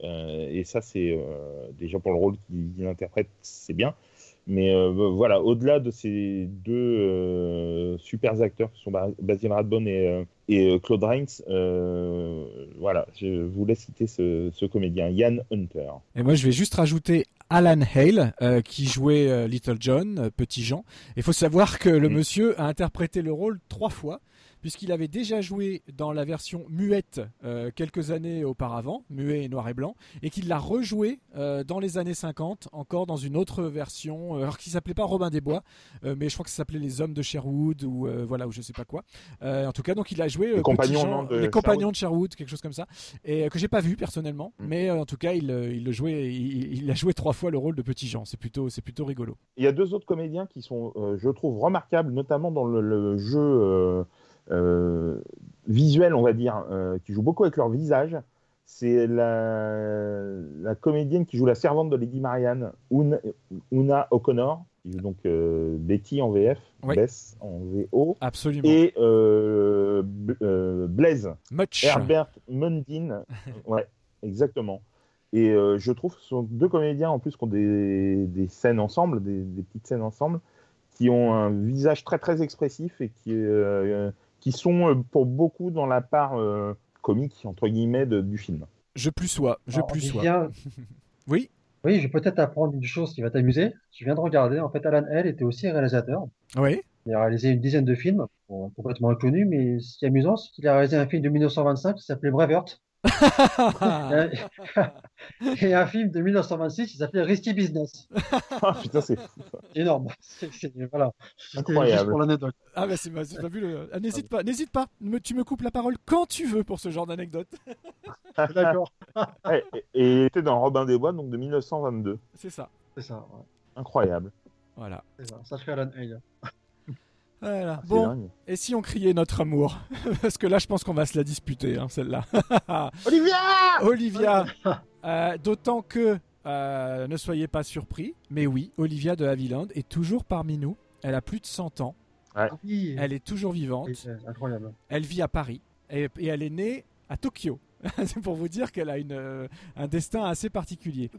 Euh, et ça c'est euh, déjà pour le rôle qu'il interprète, c'est bien. Mais euh, voilà, au-delà de ces deux super acteurs qui sont Ba- Basil Rathbone et, et Claude euh, voilà, je voulais citer ce, ce comédien, Ian Hunter. Et moi, je vais juste rajouter Alan Hale, euh, qui jouait euh, Little John, euh, Petit Jean. Il faut savoir que le Mm. monsieur a interprété le rôle trois fois, puisqu'il avait déjà joué dans la version muette euh, quelques années auparavant, muet et noir et blanc, et qu'il l'a rejoué euh, dans les années 50, encore dans une autre version, euh, alors qui s'appelait pas Robin des Bois, mais je crois que ça s'appelait Les Hommes de Sherwood, ou voilà, ou je sais pas quoi. En tout cas, donc il a joué Petit Compagnons, Jean- non, de les. Compagnons de Sherwood, quelque chose comme ça, et que j'ai pas vu personnellement, Mm. mais en tout cas, il, il le jouait, il, il a joué trois fois le rôle de Petit Jean. C'est plutôt, c'est plutôt rigolo. Il y a deux autres comédiens qui sont, je trouve, remarquables, notamment dans le, le jeu euh, euh, visuel, on va dire, euh, qui jouent beaucoup avec leur visage. C'est la, la comédienne qui joue la servante de Lady Marianne, Una, Una O'Connor, qui joue donc euh, Betty en VF, Oui. Bess en VO, Absolument. et Blaise, Much. Herbert Mundine. ouais, exactement. Et euh, je trouve que ce sont deux comédiens en plus qui ont des, des scènes ensemble, des, des petites scènes ensemble, qui ont un visage très très expressif et qui, euh, qui sont euh, pour beaucoup dans la part euh, comique, entre guillemets, de- du film. Je plus sois, je Alors, plus sois. Oui, Oui, je vais peut-être apprendre une chose qui va t'amuser. Je viens de regarder. En fait, Alan Hale était aussi réalisateur. oui. Il a réalisé une dizaine de films, bon, complètement inconnus, mais ce qui est amusant, c'est qu'il a réalisé un film de 1925 qui s'appelait Braveheart et, et un film de 1926 qui s'appelait Risky Business. Ah, putain, c'est Énorme. C'est, voilà. Incroyable. Juste pour l'anecdote. ah bah c'est c'est fabuleux. Ah, n'hésite pas, n'hésite pas. Me- tu me coupes la parole quand tu veux pour ce genre d'anecdote. D'accord. Et, il était dans Robin des Bois, donc de 1922. C'est ça. C'est ça. ouais. Incroyable. Voilà. C'est ça. Sacré Alan Hale. Voilà. Bon, dingue. et si on criait notre amour Parce que là, je pense qu'on va se la disputer, hein, celle-là. Olivia Olivia, euh, d'autant que, euh, ne soyez pas surpris, mais oui, Olivia de Havilland est toujours parmi nous. Elle a plus de 100 ans. Ah Oui. Elle est toujours vivante. C'est incroyable. Elle vit à Paris. Et, et elle est née à Tokyo. C'est pour vous dire qu'elle a une, euh, un destin assez particulier.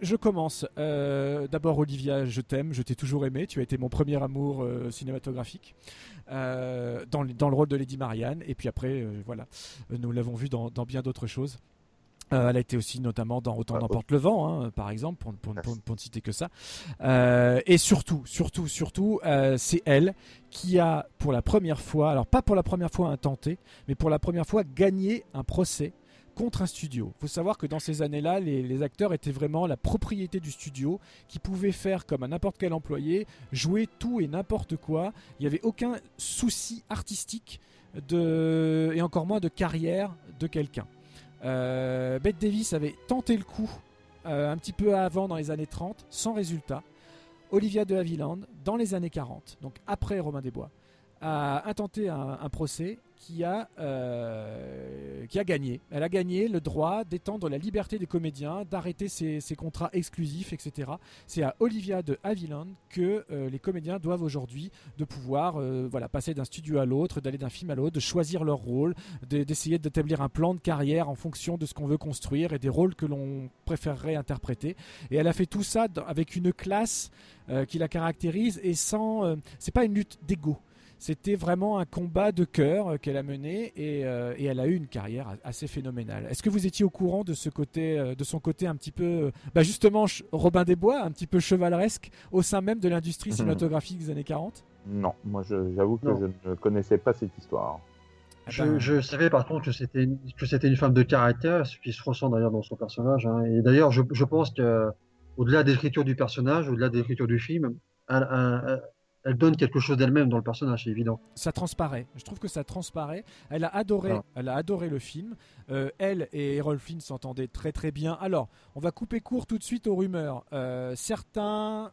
Je, commence. Euh, D'abord, Olivia, je t'aime, je t'ai toujours aimé. Tu as été mon premier amour euh, cinématographique dans, dans le rôle de Lady Marianne. Et puis après, voilà, nous l'avons vu dans bien d'autres choses. Euh, elle a été aussi notamment dans Autant Ah, d'emporte le vent, hein, par exemple, pour, pour- pour- pour ne citer que ça. Euh, et surtout, surtout, surtout, euh, c'est elle qui a pour la première fois, alors pas pour la première fois intenté, mais pour la première fois gagné un procès contre un studio. Il faut savoir que dans ces années-là, les, les acteurs étaient vraiment la propriété du studio, qui pouvaient faire comme à n'importe quel employé, jouer tout et n'importe quoi. Il n'y avait aucun souci artistique de, et encore moins de carrière de quelqu'un. Euh, Bette Davis avait tenté le coup euh, un petit peu avant dans les années 30, sans résultat. Olivia de Havilland, dans les années 40, donc après Romain Desbois, a intenté un, un procès qui a, euh, qui a gagné. Elle a gagné le droit d'étendre la liberté des comédiens, d'arrêter ses, contrats exclusifs, etc. C'est à Olivia de Havilland que euh, les comédiens doivent aujourd'hui de pouvoir euh, voilà, passer d'un studio à l'autre, d'aller d'un film à l'autre, de choisir leur rôle, de- d'essayer d'établir un plan de carrière en fonction de ce qu'on veut construire et des rôles que l'on préférerait interpréter. Et elle a fait tout ça avec une classe qui la caractérise et sans. c'est pas une lutte d'ego. C'était vraiment un combat de cœur euh, qu'elle a mené et, euh, et elle a eu une carrière a- assez phénoménale. Est-ce que vous étiez au courant de ce côté, euh, de son côté un petit peu, bah justement Robin des Bois, un petit peu chevaleresque au sein même de l'industrie Mhm. cinématographique des années 40 Non, moi j'avoue que Non. je ne connaissais pas cette histoire. Ah Je, ben, je savais par contre que c'était une, que c'était une femme de caractère, ce qui se ressent d'ailleurs dans son personnage. hein. Et d'ailleurs, je, je pense que au-delà de l'écriture du personnage, au-delà de l'écriture du film, elle, elle- elle donne quelque chose d'elle-même dans le personnage, c'est évident. ça transparaît. Je trouve que ça transparaît. Elle a adoré, Ah. elle a adoré le film. Euh, elle et Errol Flynn s'entendaient très très bien. Alors, on va couper court tout de suite aux rumeurs. Euh, certains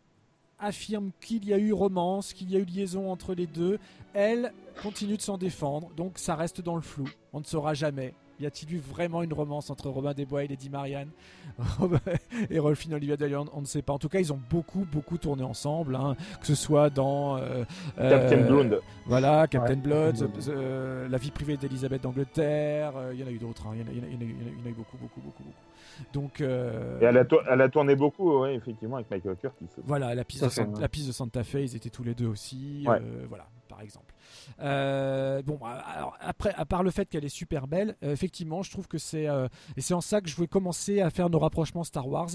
affirment qu'il y a eu romance, qu'il y a eu liaison entre les deux. Elle continue de s'en défendre, donc ça reste dans le flou. On ne saura jamais. Y a-t-il eu vraiment une romance entre Robin Desbois et Lady Marianne et Rolf Flynn, Olivia Dalian On ne sait pas. En tout cas, ils ont beaucoup, beaucoup tourné ensemble, hein, que ce soit dans euh, Captain euh, Blonde. voilà, Captain Ouais, Blood, The- La vie privée d'Elisabeth d'Angleterre, euh, il y en a eu d'autres, hein, il y en a- y y eu- y y en a beaucoup, beaucoup, beaucoup, beaucoup. Donc, euh, Et elle a, tour- elle a tourné beaucoup, ouais, effectivement, avec Michael Curtis. voilà, la piste, de San- ouais. la piste de Santa Fe, ils étaient tous les deux aussi, Ouais. euh, voilà, par exemple. Euh, bon, alors après, à part le fait qu'elle est super belle, euh, effectivement, je trouve que c'est euh, et c'est en ça que je voulais commencer à faire nos rapprochements Star Wars.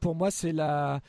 Pour moi, c'est la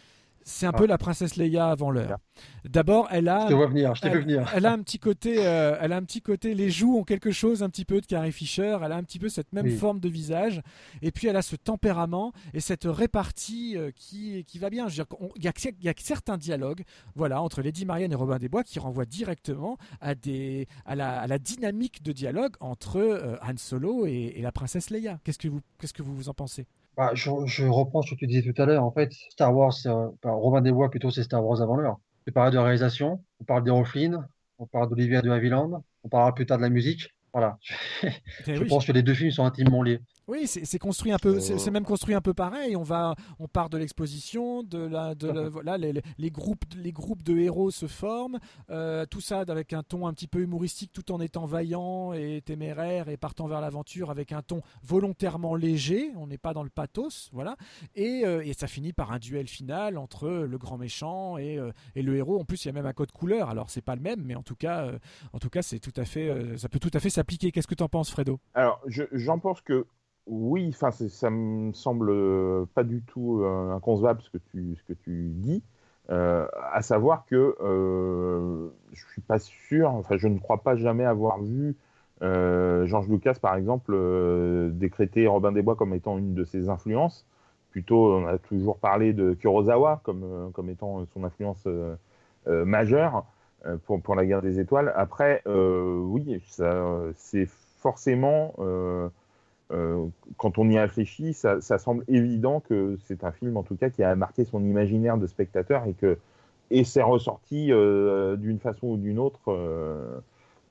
c'est un Ah. peu la princesse Leia avant l'heure. D'abord, elle a Je te vois venir, je t'ai vu elle, venir. elle a un petit côté, euh, elle a un petit côté. Les joues ont quelque chose un petit peu de Carrie Fisher. Elle a un petit peu cette même Oui. forme de visage. Et puis elle a ce tempérament et cette répartie euh, qui qui va bien. Je veux dire y, a, il y a certains dialogues, voilà, entre Lady Marianne et Robin des Bois qui renvoient directement à des à la, à la dynamique de dialogue entre euh, Han Solo et, et la princesse Leia. Qu'est-ce que vous qu'est-ce que vous en pensez? Bah, je, je reprends ce que tu disais tout à l'heure. En fait, Star Wars, euh, enfin, Robin des Bois, plutôt, c'est Star Wars avant l'heure. Tu parles de réalisation, on parle d'Errol Flynn, on parle d'Olivia de Havilland, on parlera plus tard de la musique. Voilà. Eh Je pense que les deux films sont intimement liés. Oui, c'est construit un peu, c'est Euh. c'est même construit un peu pareil. On va, on part de l'exposition, de la, de la- voilà, les, groupes, les groupes de héros se forment, euh, tout ça avec un ton un petit peu humoristique, tout en étant vaillant et téméraire et partant vers l'aventure avec un ton volontairement léger. On n'est pas dans le pathos, voilà. Et, euh, et ça finit par un duel final entre le grand méchant et, euh, et le héros. En plus, il y a même un code couleur. Alors, c'est pas le même, mais en tout cas, en tout cas, c'est tout à fait, ça peut tout à fait s'appliquer. Qu'est-ce que tu en penses, Fredo? Alors, je- j'en pense que oui, enfin, ça me semble euh, pas du tout euh, inconcevable ce que tu, ce que tu dis, euh, à savoir que euh, je suis pas sûr, enfin, je ne crois pas jamais avoir vu euh, George Lucas, par exemple, décréter Robin des Bois comme étant une de ses influences. Plutôt, on a toujours parlé de Kurosawa comme, comme étant son influence majeure pour, pour la guerre des étoiles. Après, oui, c'est forcément, quand on y réfléchit, ça, semble évident que c'est un film, en tout cas, qui a marqué son imaginaire de spectateur et que et c'est ressorti euh, d'une façon ou d'une autre euh,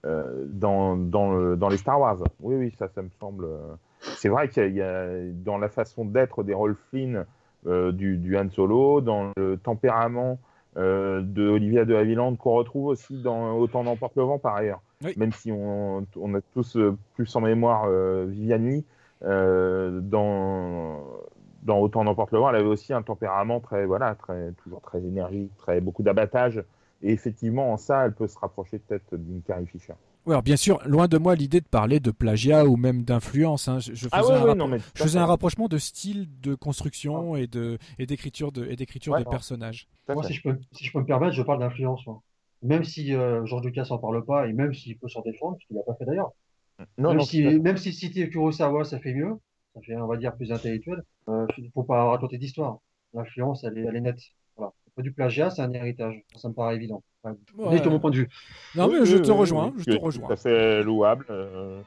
euh, dans, dans, le- dans les Star Wars. Oui, oui, ça, ça me semble. euh, C'est vrai qu'il y a- dans la façon d'être des Rolf Flynn, euh, du, Han Solo, dans le tempérament euh, de Olivia de Havilland qu'on retrouve aussi dans Autant d'emporte le vent par ailleurs. Oui. Même si on, on a tous euh, plus en mémoire euh, Viviane Lee, euh, dans, dans Autant d'emporte le vent, elle avait aussi un tempérament très, voilà, très, toujours très énergique, très beaucoup d'abattage. Et effectivement, en ça, elle peut se rapprocher peut-être d'une Carrie Fisher. Oui, alors bien sûr, loin de moi l'idée de parler de plagiat ou même d'influence. hein. Je, je faisais, Ah ouais, un, ouais, rappro- non, mais tout je à faisais fait. un rapprochement de style de construction et de et d'écriture de et d'écriture Ouais. de personnages. Moi, si je peux, si je peux me permettre, je parle d'influence. moi. Même si euh, George Lucas n'en parle pas, et même s'il peut s'en défendre, ce qu'il n'a pas fait d'ailleurs. Non, même, non, si, même si citer Kurosawa, ça fait mieux, ça fait, on va dire, plus intellectuel, euh, il ne faut pas raconter d'histoire. L'influence, elle est, elle est nette. Voilà. Pas du plagiat, c'est un héritage. Ça me paraît évident. Enfin, Ouais. de mon point de vue. Non, mais je te rejoins, oui, je te c'est rejoins. Tout à fait louable. euh,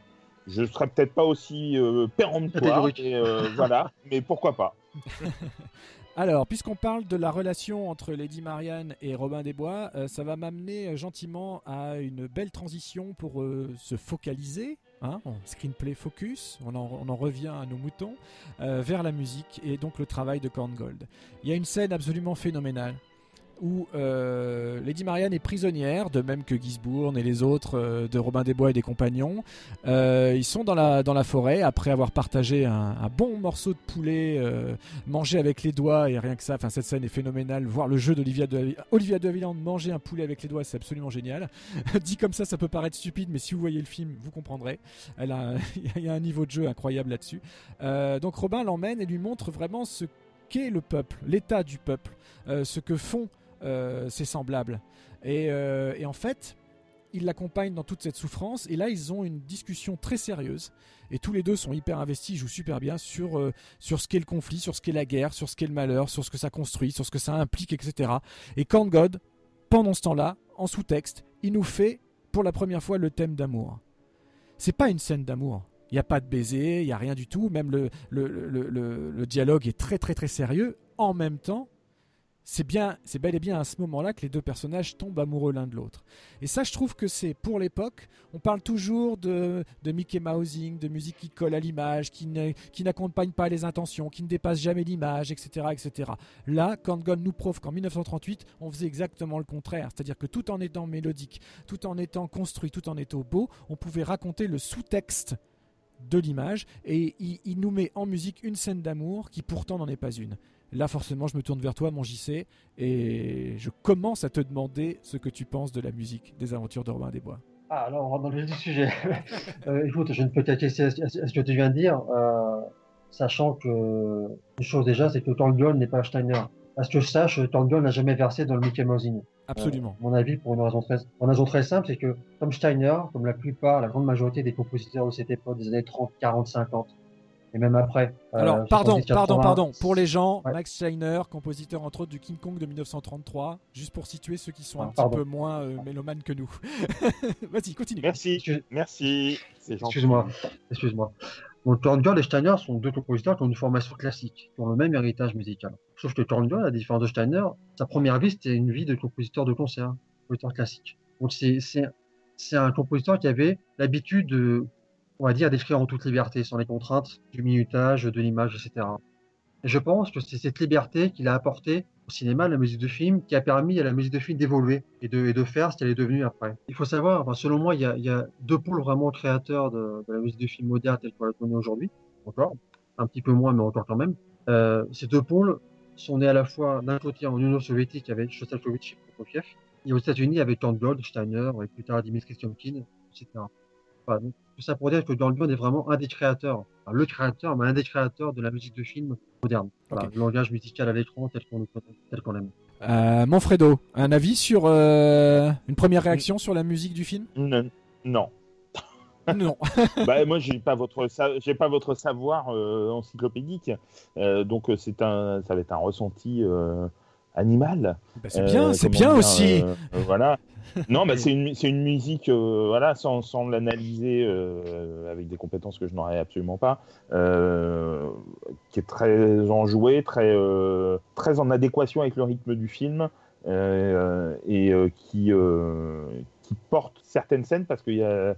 je serais peut-être pas aussi euh, péremptoire, euh, voilà, mais pourquoi pas? Alors, puisqu'on parle de la relation entre Lady Marianne et Robin des Bois, euh, ça va m'amener euh, gentiment à une belle transition pour euh, se focaliser, hein, en screenplay focus, on en, on en revient à nos moutons, vers la musique et donc le travail de Korngold. Il y a une scène absolument phénoménale où euh, Lady Marianne est prisonnière, de même que Gisbourne et les autres euh, de Robin des Bois et des compagnons. Euh, ils sont dans la, dans la forêt après avoir partagé un, bon morceau de poulet mangé avec les doigts et rien que ça. Enfin, cette scène est phénoménale. Voir le jeu d'Olivia de, Olivia de Havilland manger un poulet avec les doigts, c'est absolument génial. Dit comme ça, ça peut paraître stupide, mais si vous voyez le film, vous comprendrez. Elle a, il y a un niveau de jeu incroyable là-dessus. Donc Robin l'emmène et lui montre vraiment ce qu'est le peuple, l'état du peuple, ce que font ses semblables. Et, euh, et en fait, il l'accompagne dans toute cette souffrance. Et là, ils ont une discussion très sérieuse. Et tous les deux sont hyper investis, ils jouent super bien sur, euh, sur ce qu'est le conflit, sur ce qu'est la guerre, sur ce qu'est le malheur, sur ce que ça construit, sur ce que ça implique, etc. Et Korn God, pendant ce temps-là, en sous-texte, il nous fait pour la première fois le thème d'amour. C'est pas une scène d'amour. Il n'y a pas de baiser, il n'y a rien du tout. Même le, le, le dialogue est très très très sérieux. En même temps, c'est bien, c'est bel et bien à ce moment-là que les deux personnages tombent amoureux l'un de l'autre. Et ça, je trouve que c'est pour l'époque. On parle toujours de, de Mickey Mousing, de musique qui colle à l'image, qui, ne- qui n'accompagne pas les intentions, qui ne dépasse jamais l'image, etc., etc. Là, Korngold nous prouve qu'en 1938, on faisait exactement le contraire. C'est-à-dire que tout en étant mélodique, tout en étant construit, tout en étant beau, on pouvait raconter le sous-texte de l'image et il nous met en musique une scène d'amour qui pourtant n'en est pas une. Là, forcément, je me tourne vers toi, mon JC, et je commence à te demander ce que tu penses de la musique des aventures de Robin des Bois. Ah, alors on rentre dans le sujet. Euh, écoute, je ne peux qu'acquiescer à, ce- que tu viens de dire, euh, sachant que une chose déjà, c'est que Torngold n'est pas Steiner. À ce que je sache, Torngold n'a jamais versé dans le Mickey Mousing. Absolument. Euh, mon avis, pour une raison très, une raison très simple, c'est que comme Steiner, comme la plupart, la grande majorité des compositeurs de cette époque, des années 30, 40, 50, et même après. euh, Alors, pardon, 70, pardon, 80, pardon. Pour les gens, Ouais. Max Steiner, compositeur entre autres du King Kong de 1933, juste pour situer ceux qui sont un Ah, petit pardon. peu moins euh, mélomanes que nous. Vas-y, continue. Merci, Excuse- merci. C'est gentil. Excuse-moi, excuse-moi. Donc Torngold et Steiner sont deux compositeurs qui ont une formation classique, qui ont le même héritage musical. Sauf que Torngold, à la différence de Steiner, sa première vie c'était une vie de compositeur de concert, compositeur classique. Donc c'est un compositeur qui avait l'habitude de on va dire, d'écrire en toute liberté, sans les contraintes du minutage, de l'image, etc. Et je pense que c'est cette liberté qu'il a apportée au cinéma, la musique de film, qui a permis à la musique de film d'évoluer et de, faire ce qu'elle est devenue après. Il faut savoir, selon moi, il y, a, il y, a, deux pôles vraiment créateurs de, de, la musique de film moderne telle qu'on la connaît aujourd'hui, encore, un petit peu moins, mais encore quand même. Euh, ces deux pôles sont nés à la fois d'un côté en Union soviétique avec Shostakovich et Prokofiev, et aux États-Unis avec John Gold, Steiner, et plus tard Dimitri Tiomkin, etc. Donc, tout ça pour dire que Gold est vraiment un des créateurs, enfin, le créateur, mais un des créateurs de la musique de film moderne. Voilà, le langage musical à l'écran tel qu'on le connaît, tel qu'on l'aime. Euh, Manfredo, un avis sur euh, une première réaction sur la musique du film? Non. non. Non. bah, moi, j'ai pas votre j'ai pas votre savoir euh, encyclopédique, Euh, donc c'est un ça va être un ressenti euh, animal. Bah, c'est Euh, bien, c'est bien dire, aussi. euh, voilà. Non, bah, c'est une, une musique, euh, voilà, sans, sans l'analyser euh, avec des compétences que je n'aurais absolument pas, euh, qui est très enjouée, très, très en adéquation avec le rythme du film et qui, qui porte certaines scènes parce qu'il y a,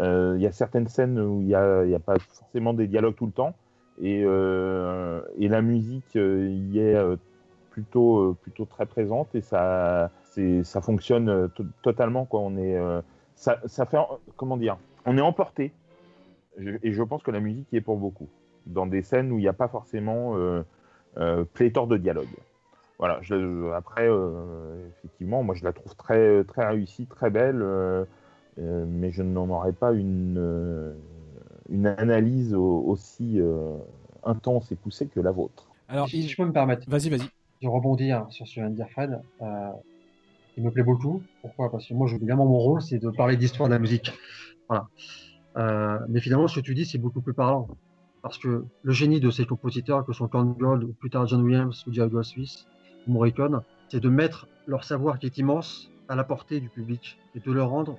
il y a certaines scènes où il n'y a, a pas forcément des dialogues tout le temps et, et la musique y est plutôt, euh, plutôt très présente et ça, c'est, ça fonctionne euh, to- totalement. Quoi. On est, euh, ça, ça fait, comment dire, on est emporté. Je- et je pense que la musique y est pour beaucoup. Dans des scènes où il n'y a pas forcément euh, euh, pléthore de dialogue. Voilà. Je, après, euh, effectivement, moi je la trouve très, très réussie, très belle, euh, euh, mais je n'en aurais pas une, euh, une analyse au- aussi euh, intense et poussée que la vôtre. Alors, si je peux me permettre vas-y, vas-y. De rebondir sur ce que vient de dire Fred, euh, il me plaît beaucoup. Pourquoi? Parce que moi, je- évidemment, mon rôle, c'est de parler d'histoire de la musique. Voilà. Euh, mais finalement, ce que tu dis, c'est beaucoup plus parlant. Parce que le génie de ces compositeurs, que sont Count Gold, ou plus tard John Williams, ou Jerry Goldsmith, ou Morricone, c'est de mettre leur savoir qui est immense à la portée du public et de le rendre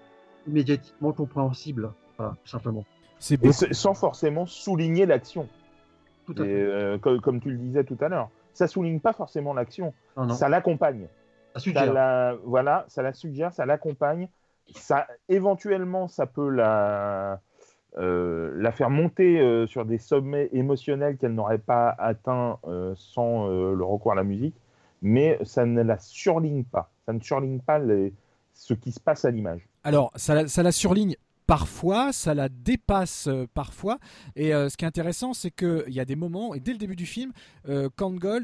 immédiatement compréhensible. Voilà, tout simplement. C'est Et sans forcément souligner l'action. Tout à Et, fait. euh, comme, comme tu le disais tout à l'heure, ça souligne pas forcément l'action, ça l'accompagne. Ça la, voilà, ça la suggère, ça l'accompagne. Ça, éventuellement, ça peut la, euh, la faire monter euh, sur des sommets émotionnels qu'elle n'aurait pas atteints euh, sans euh, le recours à la musique, mais ça ne la surligne pas. Ça ne surligne pas les- ce qui se passe à l'image. Alors, ça, ça la surligne parfois, ça la dépasse euh, parfois. Et euh, ce qui est intéressant, c'est qu'il y a des moments, et dès le début du film, euh,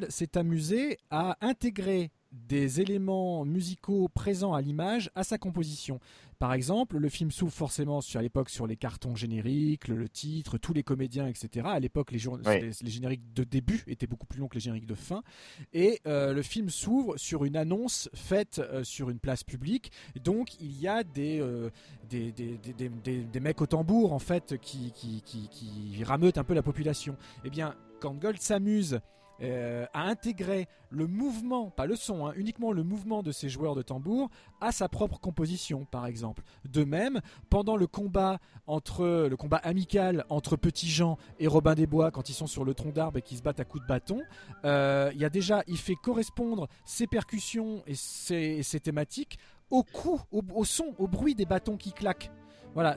s'est amusé à intégrer des éléments musicaux présents à l'image à sa composition. Par exemple, le film s'ouvre forcément sur, à l'époque sur les cartons génériques, le, le titre, tous les comédiens, etc. À l'époque, les, jour- Oui. les, les génériques de début étaient beaucoup plus longs que les génériques de fin. Et euh, le film s'ouvre sur une annonce faite euh, sur une place publique. Donc, il y a des, euh, des, des, des, des- des- des mecs au tambour, en fait, qui, qui, qui, qui rameutent un peu la population. Eh bien, quand Gold s'amuse euh, à intégrer le mouvement, pas le son, hein, uniquement le mouvement de ces joueurs de tambour à sa propre composition, par exemple. De même, pendant le combat entre le combat amical entre Petit Jean et Robin des Bois, quand ils sont sur le tronc d'arbre et qu'ils se battent à coups de bâton, euh, il y a déjà, il fait correspondre ses percussions et ses, ses thématiques au coup, au son, au bruit des bâtons qui claquent. Voilà,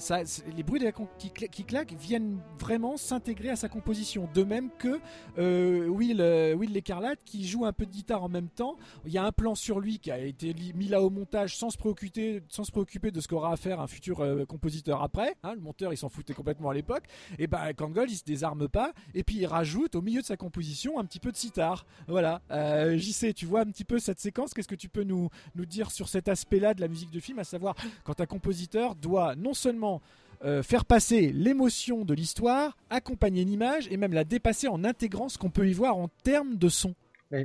les bruits qui, cla- claquent viennent vraiment s'intégrer à sa composition. De même que euh, Will, euh, Will l'écarlate qui joue un peu de guitare en même temps. Il y a un plan sur lui qui a été mis là au montage sans se préoccuper, sans se préoccuper de ce qu'aura à faire un futur euh, compositeur après. hein. le monteur il s'en foutait complètement à l'époque. Et ben Kangol il se désarme pas et puis il rajoute au milieu de sa composition un petit peu de sitar. Voilà. Euh, JC, tu vois un petit peu cette séquence. Qu'est-ce que tu peux nous, nous dire sur cet aspect-là de la musique de film, à savoir quand un compositeur doit non seulement euh, faire passer l'émotion de l'histoire, accompagner une image et même la dépasser en intégrant ce qu'on peut y voir en termes de son.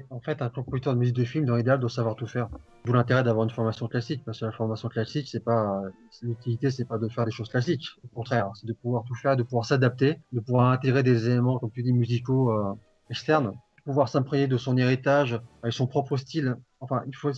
En fait, un compositeur de musique de film, dans l'idéal, doit savoir tout faire. D'où l'intérêt d'avoir une formation classique, parce que la formation classique, c'est pas l'utilité, c'est pas de faire des choses classiques. Au contraire, c'est de pouvoir tout faire, de pouvoir s'adapter, de pouvoir intégrer des éléments, comme tu dis, musicaux euh, externes, pouvoir s'imprégner de son héritage avec son propre style. Enfin, il faut.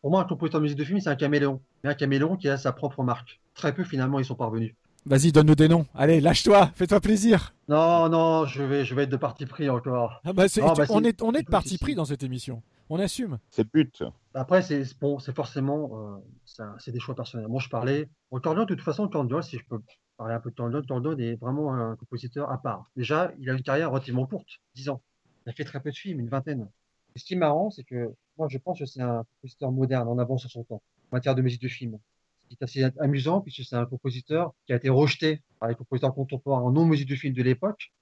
Pour moi, un compositeur de musique de film, c'est un caméléon, mais un caméléon qui a sa propre marque. Très peu finalement, ils sont parvenus. Vas-y, donne-nous des noms. Allez, lâche-toi, fais-toi plaisir. Non, non, je vais, je vais être de parti pris encore. Ah bah, c'est- Non, bah, on est, on est de parti pris dans cette émission. On assume. C'est le but. Après, c'est bon, c'est forcément, euh, c'est des choix personnels. Moi, je parlais. Bon, Cornell, de toute façon, Cornell, si je peux parler un peu de Cornell, Cornell est vraiment un compositeur à part. Déjà, il a une carrière relativement courte, 10 ans. Il a fait très peu de films, une vingtaine. Et ce qui est marrant, c'est que moi, je pense que c'est un compositeur moderne, en avance sur son temps, en matière de musique de film. Qui est assez amusant, puisque c'est un compositeur qui a été rejeté par les compositeurs contemporains en non-musique de film de l'époque,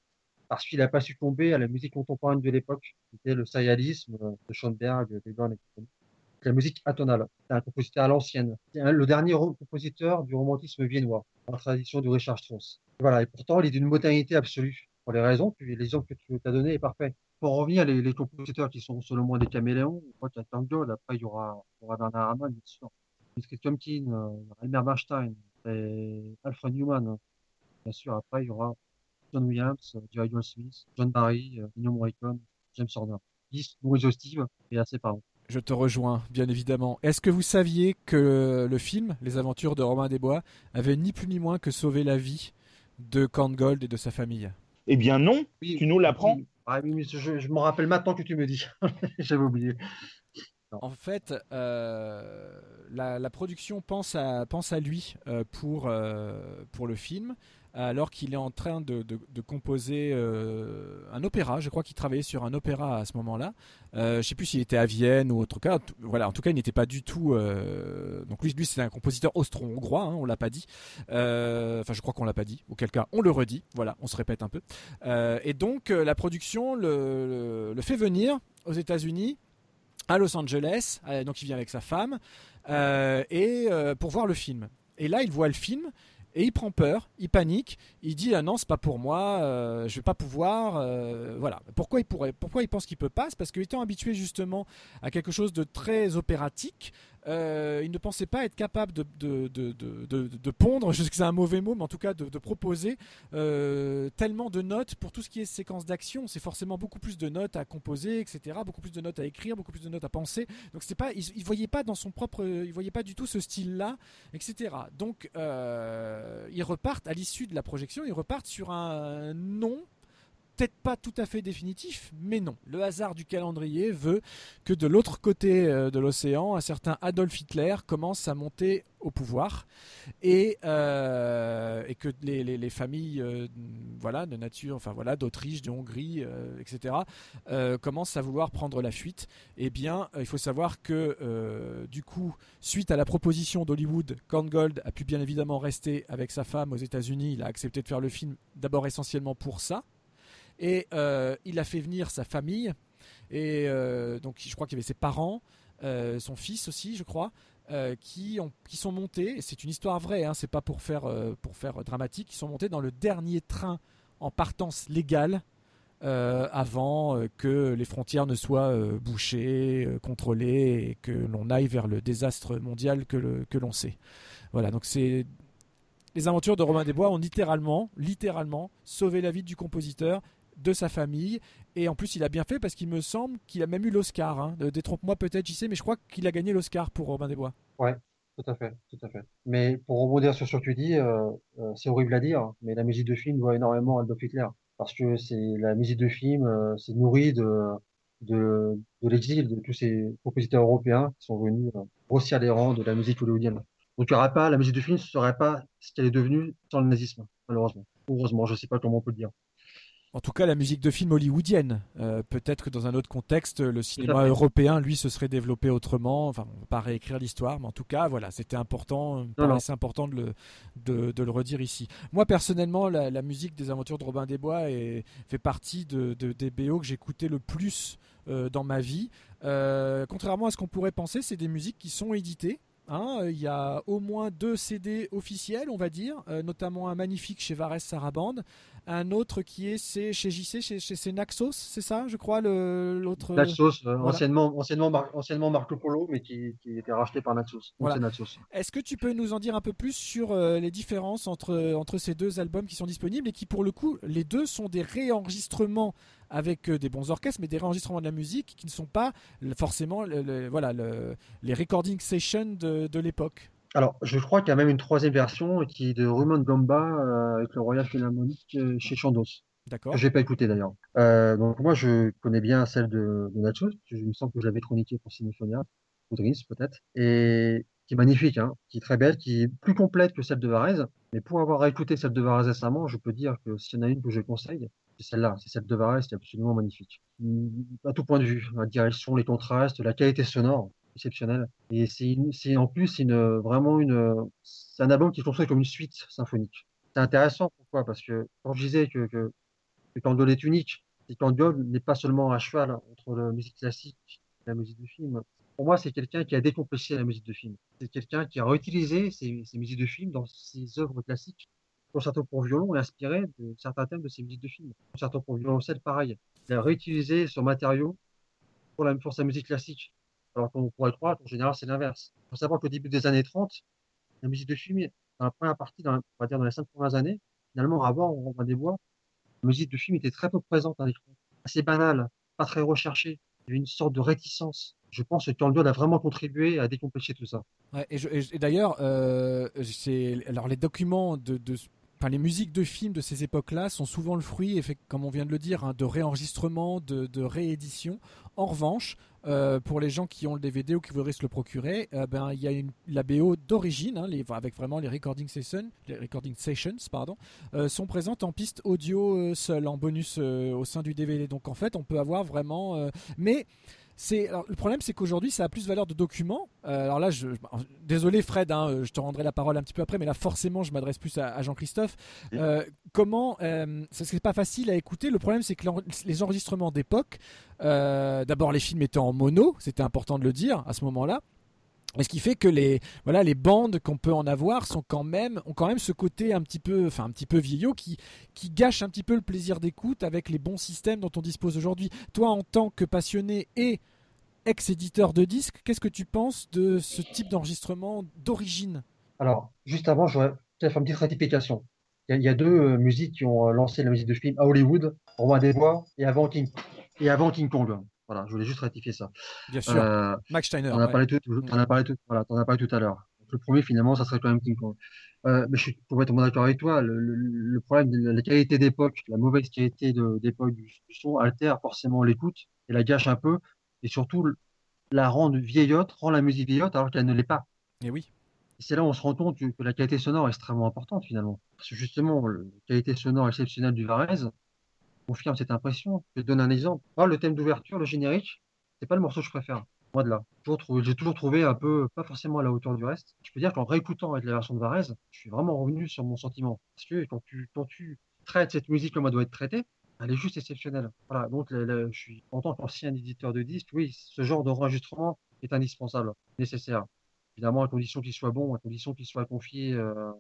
parce qu'il n'a pas succombé à la musique contemporaine de l'époque, qui était le euh, de Schoenberg, etc la musique atonale. C'est un compositeur à l'ancienne. C'est le dernier compositeur du romantisme viennois, dans la tradition de Richard Strauss. Voilà, et pourtant, il est d'une modernité absolue. Pour les raisons, puis l'exemple que tu as donné est parfait. Pour revenir, les, les compositeurs qui sont selon moi des caméléons, on voit qu'il y a Tango, après il y aura, il y aura Bernard bien sûr. Dimitri Tiomkin, euh, Elmer Bernstein, et Alfred Newman. Bien sûr, après il y aura John Williams, euh, Jerry John Smith, John Barry, euh, Ennio Morricone, James Horner. 10, Maurice Steve, et assez parlant. Je te rejoins, bien évidemment. Est-ce que vous saviez que le film, Les Aventures de Romain Desbois, avait ni plus ni moins que sauvé la vie de Korngold et de sa famille? Eh bien non, Oui, tu nous l'apprends? oui. Ah oui, mais je, je m'en rappelle maintenant que tu me dis. J'avais oublié. En fait, euh, la, production pense à, lui euh, pour, euh, pour le film, alors qu'il est en train de, composer un opéra. Je crois qu'il travaillait sur un opéra à ce moment-là. Je ne sais plus s'il était à Vienne ou autre cas. Voilà, en tout cas, il n'était pas du tout. Donc lui, c'est un compositeur austro-hongrois. hein, on l'a pas dit. Enfin, je crois qu'on l'a pas dit. Auquel cas, on le redit. Voilà, on se répète un peu. Et donc, la production le fait venir aux États-Unis à Los Angeles, euh, donc il vient avec sa femme, euh, et euh, pour voir le film. Et là, il voit le film et il prend peur, il panique, il dit ah non c'est pas pour moi, euh, je vais pas pouvoir, voilà. Pourquoi il pourrait, pourquoi il pense qu'il peut pas? C'est parce qu'étant habitué justement à quelque chose de très opératique, euh, il ne pensait pas être capable de, de, de, de, pondre, je sais que c'est un mauvais mot, mais en tout cas de, proposer euh, tellement de notes pour tout ce qui est séquence d'action. C'est forcément beaucoup plus de notes à composer, etc. Beaucoup plus de notes à écrire, beaucoup plus de notes à penser. Donc pas, il, il voyait pas dans son propre, il voyait pas du tout ce style-là, etc. Donc euh, ils repartent à l'issue de la projection, ils repartent sur un non. Peut-être pas tout à fait définitif, mais non. Le hasard du calendrier veut que de l'autre côté euh, de l'océan, un certain Adolf Hitler commence à monter au pouvoir et, euh, que les, les- les familles euh, voilà, de nature, enfin voilà, d'Autriche, de Hongrie, etc., commencent à vouloir prendre la fuite. Eh bien, il faut savoir que du coup, suite à la proposition d'Hollywood, Korngold a pu bien évidemment rester avec sa femme aux États-Unis. Il a accepté de faire le film d'abord essentiellement pour ça. Et euh, il a fait venir sa famille. Et euh, donc, je crois qu'il y avait ses parents, euh, son fils aussi, je crois, qui, ont, qui sont montés. C'est une histoire vraie, hein, c'est pas pour faire, pour faire dramatique. Ils sont montés dans le dernier train en partance légale avant que les frontières ne soient bouchées, contrôlées et que l'on aille vers le désastre mondial que l'on sait. Voilà, donc c'est les aventures de Romain Desbois ont littéralement, littéralement sauvé la vie du compositeur, de sa famille, et en plus il a bien fait parce qu'il me semble qu'il a même eu l'Oscar. Hein. Euh, Détrompe-moi peut-être, j'y sais, mais je crois qu'il a gagné l'Oscar pour Romain Desbois. Tout à fait, tout à fait. Mais pour rebondir sur ce que tu dis, euh, euh, c'est horrible à dire, mais la musique de film doit énormément Adolf Hitler. Parce que c'est la musique de film, euh, c'est nourri de, de, l'exil de tous ces compositeurs européens qui sont venus grossir les rangs de la musique hollywoodienne. Donc il pas, la musique de film ne serait pas ce qu'elle est devenue sans le nazisme, malheureusement. Heureusement, je sais pas comment on peut le dire. En tout cas, la musique de film hollywoodienne. Euh, Peut-être que dans un autre contexte, le cinéma européen, lui, se serait développé autrement. Enfin, on ne va pas réécrire l'histoire, mais en tout cas, voilà, c'était important. Paraissait important de le, de, de le redire ici. Moi, personnellement, la, la musique des aventures de Robin des Bois est, fait partie de, de- des BO que j'écoutais le plus euh, dans ma vie. Euh, contrairement à ce qu'on pourrait penser, c'est des musiques qui sont éditées. hein. Il y a au moins deux CD officiels, on va dire, euh, notamment un magnifique chez Vares Sarabande, un autre qui est c'est chez JC, chez, chez c'est Naxos, c'est ça, je crois, l'autre. Naxos, euh, voilà. anciennement, anciennement, Mar- anciennement Marco Polo, mais qui, qui était racheté par Naxos. Voilà. Naxos. Est-ce que tu peux nous en dire un peu plus sur euh, les différences entre, entre ces deux albums qui sont disponibles et qui, pour le coup, les deux sont des réenregistrements avec euh, des bons orchestres, mais des réenregistrements de la musique qui ne sont pas forcément le- le- voilà, le- les recording sessions de, de l'époque? Alors, je crois qu'il y a même une troisième version qui est de Rumen Gamba avec le Royal Philharmonic chez Chandos. D'accord. Que j'ai pas écouté d'ailleurs. Euh, donc moi, je connais bien celle de, de Nacho. Je me sens que je l'avais chroniquée pour Cinéphonia, ou peut-être, et qui est magnifique, hein, qui est très belle, qui est plus complète que celle de Varese. Mais pour avoir écouté celle de Varese récemment, je peux dire que s'il y en a une que je conseille, c'est celle-là, c'est celle de Varese, qui est absolument magnifique. À tout point de vue, la direction, les contrastes, la qualité sonore, exceptionnelle. Et c'est en plus vraiment une, c'est un album qui construit comme une suite symphonique. C'est intéressant, pourquoi? Parce que quand je disais que, que que est unique. Candiol n'est pas seulement à cheval entre la musique classique et la musique de film. Pour moi, c'est quelqu'un qui a décomplexé la musique de film. C'est quelqu'un qui a réutilisé ses, musiques de film dans ses œuvres classiques. Concerto pour violon est inspiré de certains thèmes de ses musiques de film. Concerto pour violoncelle, pareil. Il a réutilisé ce matériau pour sa musique classique. Alors qu'on pourrait croire qu'en général, c'est l'inverse. Il faut savoir qu'au début des années 30, la musique de film, dans la première partie, dans, on va dire dans les cinq premières années, finalement, avant, on va des voix, la musique de film était très peu présente à l'écran. Assez banale, pas très recherchée. Il y avait une sorte de réticence. Je pense que Candiod a vraiment contribué à décomplexer tout ça. et, d'ailleurs, euh, les documents de, de Enfin, les musiques de films de ces époques-là sont souvent le fruit, comme on vient de le dire, hein, de réenregistrement, de, de réédition. En revanche, euh, pour les gens qui ont le DVD ou qui voudraient se le procurer, euh, ben il y a une, la BO d'origine, hein, avec vraiment les recording sessions, les recording sessions, pardon, euh, sont présentes en piste audio seule, en bonus au sein du DVD. Donc en fait, on peut avoir vraiment, mais le problème, c'est qu'aujourd'hui, ça a plus valeur de document. Euh, alors là, je, désolé Fred, hein, euh, je te rendrai la parole un petit peu après, mais là, forcément, je m'adresse plus à, Jean-Christophe. Euh, comment Ça serait pas facile à écouter. Le problème, c'est que les enregistrements d'époque, d'abord, les films étaient en mono, c'était important de le dire à ce moment-là. Et ce qui fait que les voilà les bandes qu'on peut en avoir sont quand même ont quand même ce côté un petit peu enfin un petit peu vieillot qui qui gâche un petit peu le plaisir d'écoute avec les bons systèmes dont on dispose aujourd'hui. Toi en tant que passionné et ex-éditeur de disques, qu'est-ce que tu penses de ce type d'enregistrement d'origine? Alors juste avant, j'aurais peut-être une petite rectification. Il y, a, deux euh, musiques qui ont euh, lancé la musique de film à Hollywood, Romain Desbois et avant et avant King Kong. Voilà, je voulais juste rectifier ça. Bien sûr. Euh, Max Steiner. On a parlé tout, en as parlé tout, voilà, en as parlé tout à l'heure. Le premier, finalement, ça serait quand même King Kong. Euh, mais je suis complètement d'accord avec toi. Le, le, le, problème de la qualité d'époque, la mauvaise qualité d'époque du, son altère forcément l'écoute et la gâche un peu. Et surtout, la rend vieillotte, rend la musique vieillotte alors qu'elle ne l'est pas. Et oui. c'est là où on se rend compte que la qualité sonore est extrêmement importante finalement. Parce que justement, la qualité sonore exceptionnelle du Varese, confirme cette impression. Je donne un exemple. Moi, le thème d'ouverture, le générique, c'est pas le morceau que je préfère. Moi de là. J'ai toujours trouvé un peu, pas forcément à la hauteur du reste. Je peux dire qu'en réécoutant avec la version de Varese, je suis vraiment revenu sur mon sentiment. Parce que quand tu, quand tu traites cette musique comme elle doit être traitée, elle est juste exceptionnelle. Voilà. Donc, je suis, en tant qu'ancien éditeur de disques, oui, ce genre d'enregistrement est indispensable, nécessaire. Évidemment, à condition qu'il soit bon, à condition qu'il soit confié euh,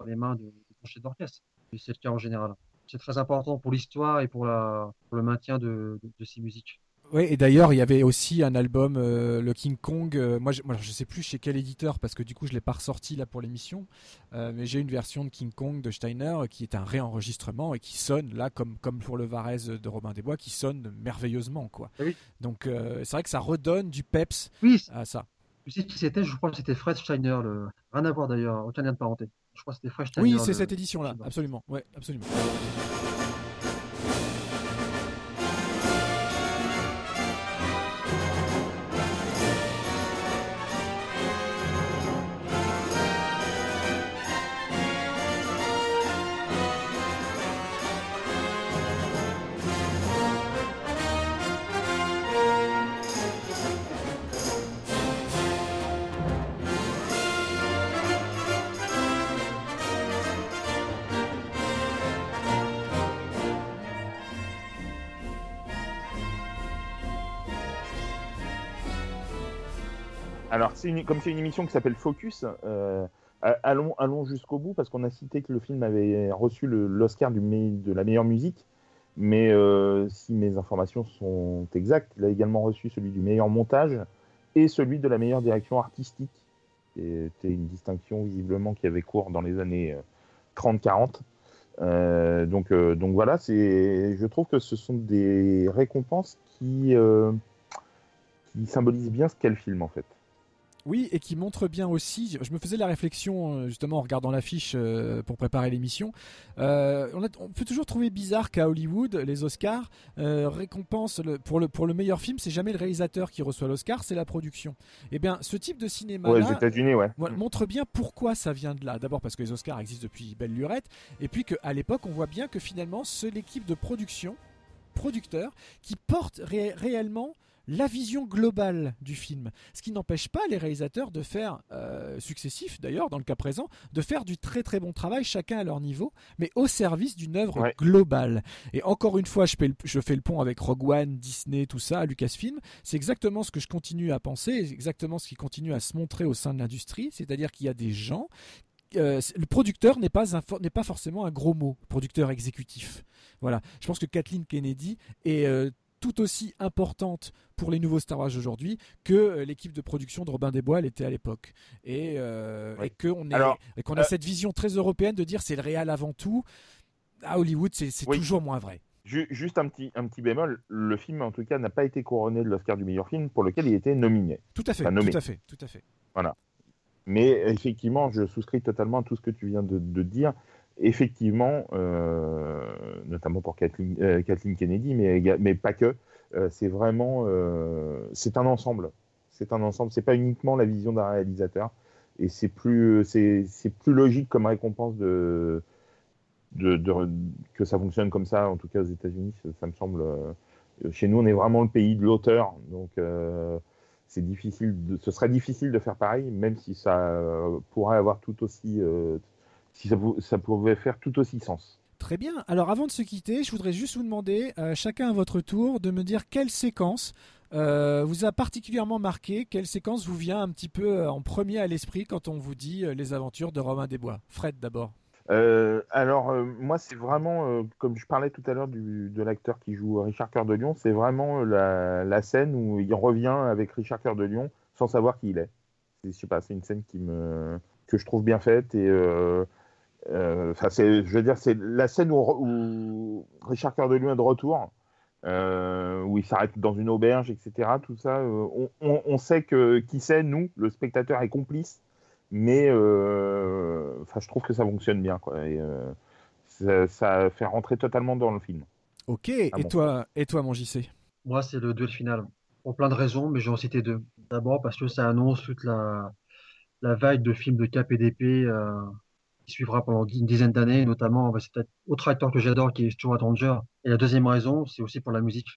dans les mains de, de d'orchestre. Et c'est le cas en général c'est très important pour l'histoire et pour, la, le maintien de, de, ces musiques. Oui, et d'ailleurs, il y avait aussi un album, euh, le King Kong. Euh, moi, je, ne sais plus chez quel éditeur parce que du coup, je l'ai pas ressorti là pour l'émission. Euh, mais j'ai une version de King Kong de Steiner qui est un réenregistrement et qui sonne là comme comme pour le Varese de Robin des Bois, qui sonne merveilleusement quoi. Ah Donc c'est vrai que ça redonne du peps à ça. Tu sais qui c'était? Je crois que c'était Fred Steiner. Le... Rien à voir d'ailleurs, aucun lien de parenté. Je crois que c'était Fred Steiner. Oui, c'est cette édition là, absolument. Ouais, absolument. Comme c'est une émission qui s'appelle Focus, euh, allons, jusqu'au bout, parce qu'on a cité que le film avait reçu l'Oscar de la meilleure musique. Mais euh, si mes informations sont exactes, il a également reçu celui du meilleur montage et celui de la meilleure direction artistique. C'était une distinction visiblement qui avait cours dans les années 30-40. Euh, donc, voilà, je trouve que ce sont des récompenses qui symbolisent bien ce qu'est le film en fait. Oui, et qui montre bien aussi. Je me faisais la réflexion euh, justement en regardant l'affiche euh, pour préparer l'émission. Euh, on, peut toujours trouver bizarre qu'à Hollywood, les Oscars euh, récompensent le- pour le pour le meilleur film, c'est jamais le réalisateur qui reçoit l'Oscar, c'est la production. Eh bien, ce type de cinéma Ouais, là aux États-Unis, ouais. voilà, montre bien pourquoi ça vient de là. D'abord parce que les Oscars existent depuis belle lurette, et puis qu'à l'époque, on voit bien que finalement, c'est l'équipe de production, producteur, qui porte ré- réellement la vision globale du film. Ce qui n'empêche pas les réalisateurs de faire, euh, successifs d'ailleurs, dans le cas présent, de faire du très très bon travail, chacun à leur niveau, mais au service d'une œuvre Ouais. globale. Et encore une fois, je fais, le, je fais le pont avec Rogue One, Disney, tout ça, Lucasfilm. C'est exactement ce que je continue à penser, exactement ce qui continue à se montrer au sein de l'industrie, c'est-à-dire qu'il y a des gens. euh, le producteur n'est pas, n'est pas forcément un gros mot, producteur exécutif. Voilà. Je pense que Kathleen Kennedy est euh, tout aussi importante pour les nouveaux Star Wars aujourd'hui que euh, l'équipe de production de Robin des Bois l'était à l'époque. Et, euh, Oui. et qu'on a euh, cette vision très européenne de dire c'est le réel avant tout. À Hollywood, c'est Oui. toujours moins vrai. Ju- Juste un petit, un petit bémol, le film en tout cas n'a pas été couronné de l'Oscar du meilleur film pour lequel il était nominé. Tout à fait, nommé. tout à fait, tout à fait. Mais effectivement, je souscris totalement à tout ce que tu viens de, de dire. Effectivement, euh, notamment pour Kathleen, euh, Kennedy, mais, pas que. euh, c'est vraiment, c'est un ensemble. C'est un ensemble. C'est pas uniquement la vision d'un réalisateur. Et c'est plus, c'est, plus logique comme récompense de, que ça fonctionne comme ça. En tout cas aux États-Unis, ça, me semble. chez nous, on est vraiment le pays de l'auteur, donc. c'est difficile ce serait difficile de faire pareil, même si ça pourrait avoir tout aussi, si ça, pou- ça pouvait faire tout aussi sens. Très bien. Alors avant de se quitter, je voudrais juste vous demander, euh, chacun à votre tour, de me dire quelle séquence euh, vous a particulièrement marqué, quelle séquence vous vient un petit peu euh, en premier à l'esprit quand on vous dit les aventures de Romain Desbois. Fred d'abord. Alors moi c'est vraiment, comme je parlais tout à l'heure de l'acteur qui joue Richard Cœur de Lion, c'est vraiment la, la scène où il revient avec Richard Cœur de Lion sans savoir qui il est. C'est- Je sais pas, c'est une scène qui me que je trouve bien faite et enfin c'est, je veux dire, c'est la scène où, où Richard Cœur de Lion est de retour, euh, où il s'arrête dans une auberge, etc. Tout ça, euh, on, on- on sait que qui c'est, nous, le spectateur est complice, mais euh, enfin, je trouve que ça fonctionne bien, quoi. Et, euh, ça, ça fait rentrer totalement dans le film. Ok. et bon. toi, et toi, mon JC Moi, c'est le duel final. Pour plein de raisons, mais je vais en citer deux. D'abord parce que ça annonce toute la, la vague de films de cap et d'épée euh, qui suivra pendant une dizaine d'années, notamment bah, c'est autre acteur que j'adore qui est Stuart Ranger. Et la deuxième raison, c'est aussi pour la musique,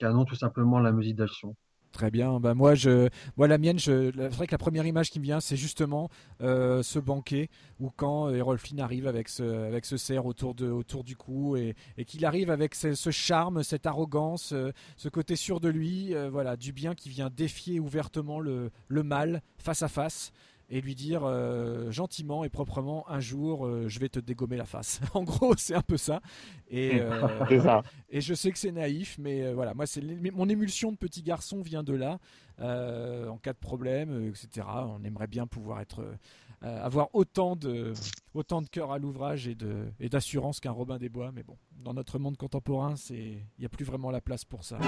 annonce tout simplement la musique d'action. Très bien. Bah moi, je, moi la mienne, je, c'est vrai que la première image qui me vient, c'est justement euh, ce banquet où quand Errol Flynn arrive avec ce, avec ce cerf autour de, autour du cou et, qu'il arrive avec ce, charme, cette arrogance, euh, ce côté sûr de lui, euh, voilà, du bien qui vient défier ouvertement le, le mal face à face et lui dire euh, gentiment et proprement un jour euh, je vais te dégommer la face. en gros, c'est un peu ça. Et euh, ça. et je sais que c'est naïf, mais voilà, moi, c'est mon émulsion de petit garçon vient de là. En cas de problème, etc. On aimerait bien pouvoir être, avoir autant de, autant de cœur à l'ouvrage et de, et d'assurance qu'un Robin des Bois. Mais bon, dans notre monde contemporain, c'est, il n'y a plus vraiment la place pour ça.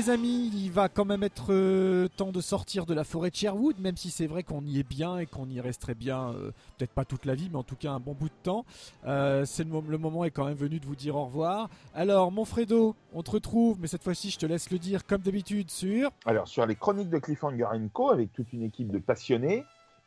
Les amis, il va quand même être euh, temps de sortir de la forêt de Sherwood, même si c'est vrai qu'on y est bien et qu'on y resterait bien, euh, peut-être pas toute la vie, mais en tout cas un bon bout de temps. Euh, c'est le, mo- le moment est quand même venu de vous dire au revoir. Alors mon Fredo, on te retrouve, mais cette fois-ci je te laisse le dire comme d'habitude sur... Alors, sur les chroniques de Cliffhanger Co, avec toute une équipe de passionnés,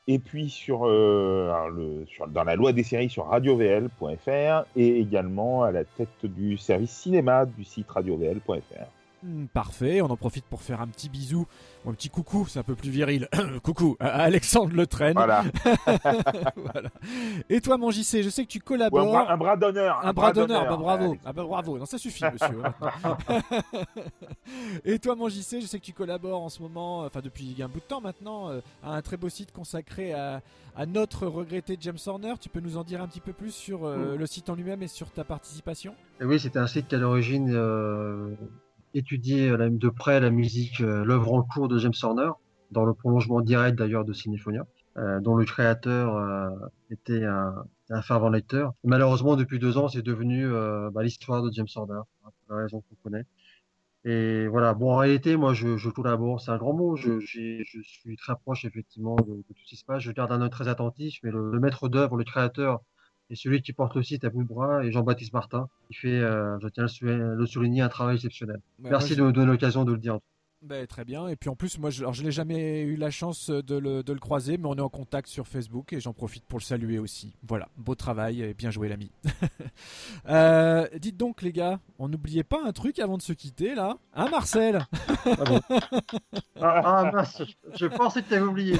et puis sur, le, dans la loi des séries sur radiovl.fr, et également à la tête du service cinéma du site radiovl.fr. Hmm, Parfait, on en profite pour faire un petit bisou, ou un petit coucou, c'est un peu plus viril. coucou à Alexandre Le Train. Voilà. Voilà. Et toi, mon JC, je sais que tu collabores. un bras d'honneur. Un bras d'honneur, bah, bravo. Ah bah bravo, non ça suffit monsieur. Et toi mon JC, je sais que tu collabores en ce moment, enfin depuis un bout de temps maintenant, euh, à un très beau site consacré à, à notre regretté James Horner. Tu peux nous en dire un petit peu plus sur euh, le site en lui-même et sur ta participation? Et oui, c'était un site qui à l'origine euh, étudiait euh, de près la musique, euh, l'œuvre en cours de James Horner, dans le prolongement direct d'ailleurs de Cinéphonia, euh, dont le créateur était un, un fervent lecteur. Malheureusement, depuis deux ans, c'est devenu bah, l'histoire de James Horner, hein, pour la raison qu'on connaît. Et voilà, bon, en réalité, moi, je, je collabore, c'est un grand mot, je, suis très proche, effectivement, de, tout ce qui se passe. Je garde un œil très attentif, mais le maître d'œuvre, le créateur, et celui qui porte bout de bras, et Jean-Baptiste Martin, qui fait, euh, je tiens à le souligner- un travail exceptionnel. Bah, Merci moi, de me donner l'occasion de le dire. Bah, très bien. Et puis en plus, moi, je, alors, je n'ai jamais eu la chance de le, de le croiser, mais on est en contact sur Facebook et j'en profite pour le saluer aussi. Voilà, beau travail et bien joué l'ami. Euh, dites donc les gars, on n'oubliait pas un truc avant de se quitter là? Hein Marcel? Ah, bon. ah mince, je, je pensais que tu avais oublié.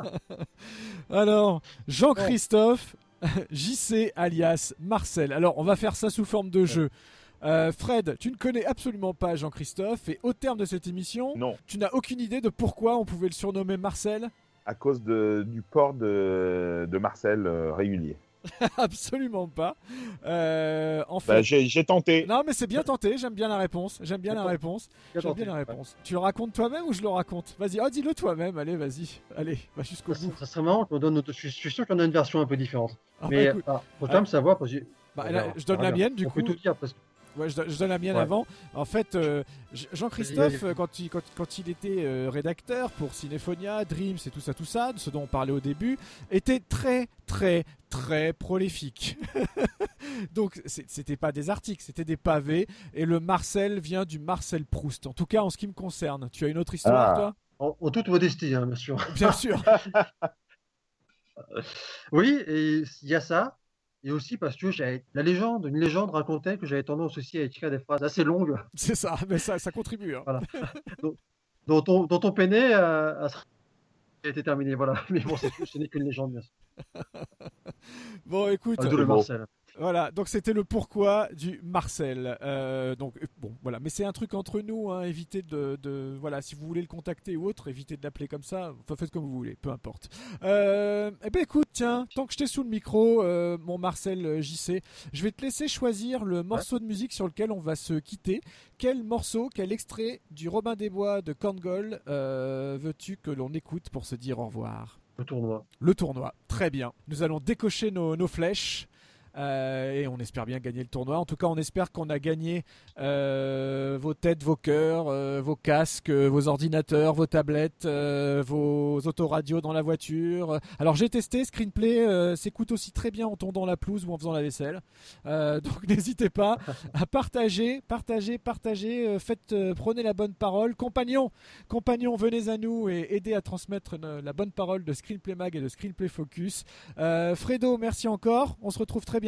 Alors, Jean-Christophe, JC alias Marcel. Alors, on va faire ça sous forme de jeu. Euh, Fred, tu ne connais absolument pas Jean-Christophe et au terme de cette émission, Non, tu n'as aucune idée de pourquoi on pouvait le surnommer Marcel? À cause de, du port de, de Marcel euh, régulier. Absolument pas. Euh, en fait, Bah, J'ai tenté. non mais c'est bien tenté. J'aime bien la réponse. J'aime bien la réponse. J'aime bien la réponse. Tu le racontes toi-même ou je le raconte? Vas-y, oh, dis-le toi-même. Allez, vas-y. Allez, va jusqu'au Ça, bout. ça serait marrant qu'on donne notre... je, suis, sûr qu'on a une version un peu différente. Ah, bah, Mais écoute, ah, faut quand même savoir parce que bah, là, je donne on la mienne du on coup. peut tout dire parce que Ouais, je, donne- je donne la mienne Ouais. avant. En fait, euh, Jean-Christophe, quand il, quand, quand il était euh, rédacteur pour Cinéphonia, Dreams et tout ça, tout ça, de ce dont on parlait au début, était très, très, très prolifique. Donc, c'était pas des articles, c'était des pavés. Et le Marcel vient du Marcel Proust. En tout cas, en ce qui me concerne. Tu as une autre histoire, Ah. toi? en, en toute modestie, hein, bien sûr. Bien sûr. Oui, il y a ça. Et aussi parce que j'avais la légende, une légende racontait que j'avais tendance aussi à écrire des phrases assez longues C'est ça, mais ça, ça contribue. hein. dont on, dont on peinait à se- a été terminé. Voilà. Mais bon, c'est ce n'est qu'une légende, bien sûr. Bon, écoute. D'où le bon. Marcel. Voilà, donc c'était le pourquoi du Marcel. Euh, donc bon, voilà, mais c'est un truc entre nous. Hein, évitez de, de- voilà, si vous voulez le contacter ou autre, évitez de l'appeler comme ça. Enfin, faites comme vous voulez, peu importe. Euh, eh ben écoute, tiens, tant que je t'ai sous le micro, euh, mon Marcel JC, je vais te laisser choisir le morceau de musique sur lequel on va se quitter. Quel morceau, quel extrait du Robin des Bois de Korngold euh, veux-tu que l'on écoute pour se dire au revoir? Le tournoi. le tournoi. Très bien. Nous allons décocher nos, nos flèches. Euh, et on espère bien gagner le tournoi. En tout cas, on espère qu'on a gagné euh, vos têtes, vos cœurs, euh, vos casques, vos ordinateurs, vos tablettes, vos autoradios dans la voiture. Alors j'ai testé, Screenplay s'écoute aussi très bien en tondant la pelouse ou en faisant la vaisselle. Donc n'hésitez pas à partager, partager, partager. faites, prenez la bonne parole, compagnons. Compagnons, venez à nous et aidez à transmettre la bonne parole de Screenplay Mag et de Screenplay Focus. Fredo, merci encore. On se retrouve très bientôt.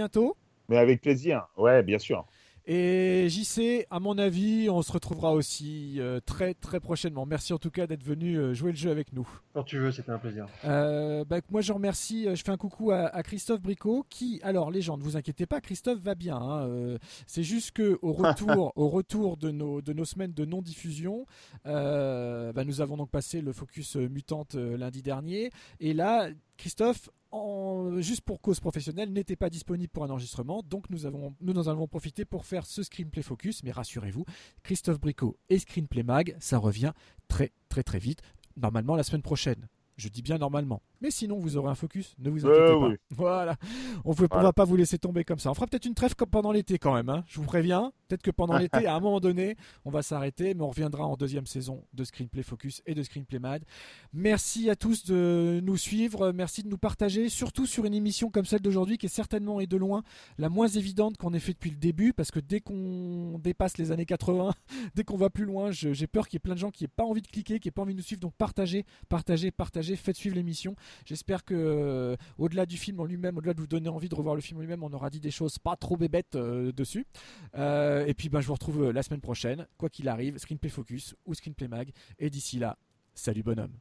Mais avec plaisir. Ouais, bien sûr. Et JC, à mon avis, on se retrouvera aussi euh, très très prochainement. Merci en tout cas d'être venu euh, jouer le jeu avec nous. Quand tu veux, c'était un plaisir. Euh, bah, moi je remercie, je fais un coucou à, à Christophe Bricot qui, alors les gens, ne vous inquiétez pas, Christophe va bien. hein, euh, c'est juste que au retour, au retour de nos de nos semaines de non diffusion, euh, bah, nous avons donc passé le focus mutante euh, lundi dernier et là Christophe. En, juste pour cause professionnelle, n'était pas disponible pour un enregistrement, donc nous, avons, nous en avons profité pour faire ce Screenplay Focus. Mais rassurez-vous, Christophe Bricot et Screenplay Mag, ça revient très très très vite. Normalement la semaine prochaine. Je dis bien normalement. Mais sinon, vous aurez un focus, ne vous inquiétez Euh, pas. oui. Voilà. On ne Voilà. va pas vous laisser tomber comme ça. On fera peut-être une trêve comme pendant l'été quand même. hein. Je vous préviens. Peut-être que pendant l'été, à un moment donné, on va s'arrêter, mais on reviendra en deuxième saison de Screenplay Focus et de Screenplay Mad. Merci à tous de nous suivre. Merci de nous partager, surtout sur une émission comme celle d'aujourd'hui, qui est certainement et de loin la moins évidente qu'on ait fait depuis le début, parce que dès qu'on dépasse les années 80, dès qu'on va plus loin, j'ai peur qu'il y ait plein de gens qui n'aient pas envie de cliquer, qui n'aient pas envie de nous suivre. Donc partagez, partagez, partagez. Faites suivre l'émission. J'espère que au-delà du film en lui-même, au-delà de vous donner envie de revoir le film en lui-même, on aura dit des choses pas trop bébêtes dessus. et puis bah, je vous retrouve la semaine prochaine, quoi qu'il arrive, Screenplay Focus ou Screenplay Mag. Et d'ici là, salut bonhomme.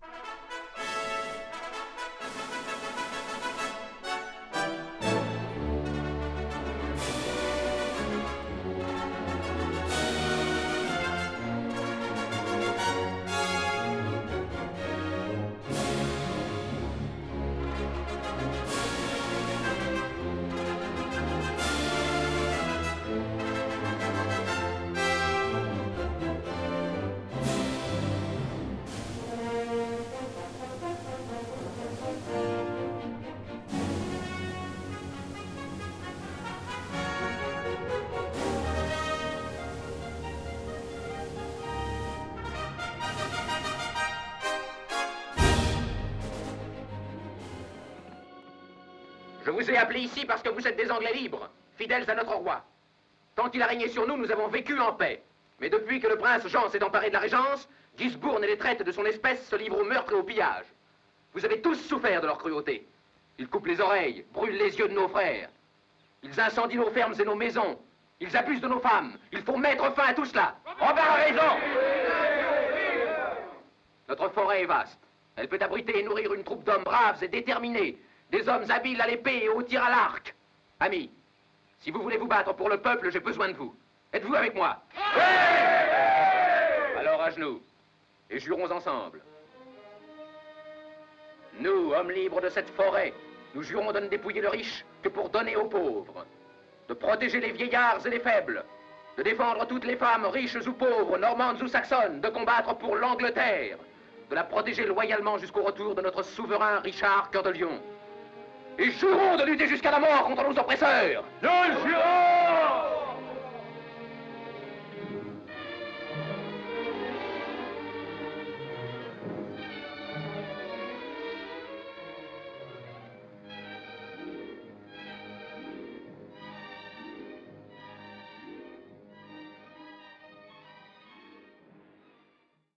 Ici parce que vous êtes des Anglais libres, fidèles à notre roi. Tant qu'il a régné sur nous, nous avons vécu en paix. Mais depuis que le prince Jean s'est emparé de la régence, Gisbourne et les traites de son espèce se livrent au meurtre et au pillage. Vous avez tous souffert de leur cruauté. Ils coupent les oreilles, brûlent les yeux de nos frères. Ils incendient nos fermes et nos maisons. Ils abusent de nos femmes. Il faut mettre fin à tout cela. Robert a raison. Notre forêt est vaste. Elle peut abriter et nourrir une troupe d'hommes braves et déterminés, des hommes habiles à l'épée et au tir à l'arc. Amis, si vous voulez vous battre pour le peuple, j'ai besoin de vous. Êtes-vous avec moi Alors à genoux, et jurons ensemble. Nous, hommes libres de cette forêt, nous jurons de ne dépouiller le riche que pour donner aux pauvres, de protéger les vieillards et les faibles, de défendre toutes les femmes, riches ou pauvres, normandes ou saxonnes, de combattre pour l'Angleterre, de la protéger loyalement jusqu'au retour de notre souverain Richard Cœur de Lion et jurons de lutter jusqu'à la mort contre nos oppresseurs. Nous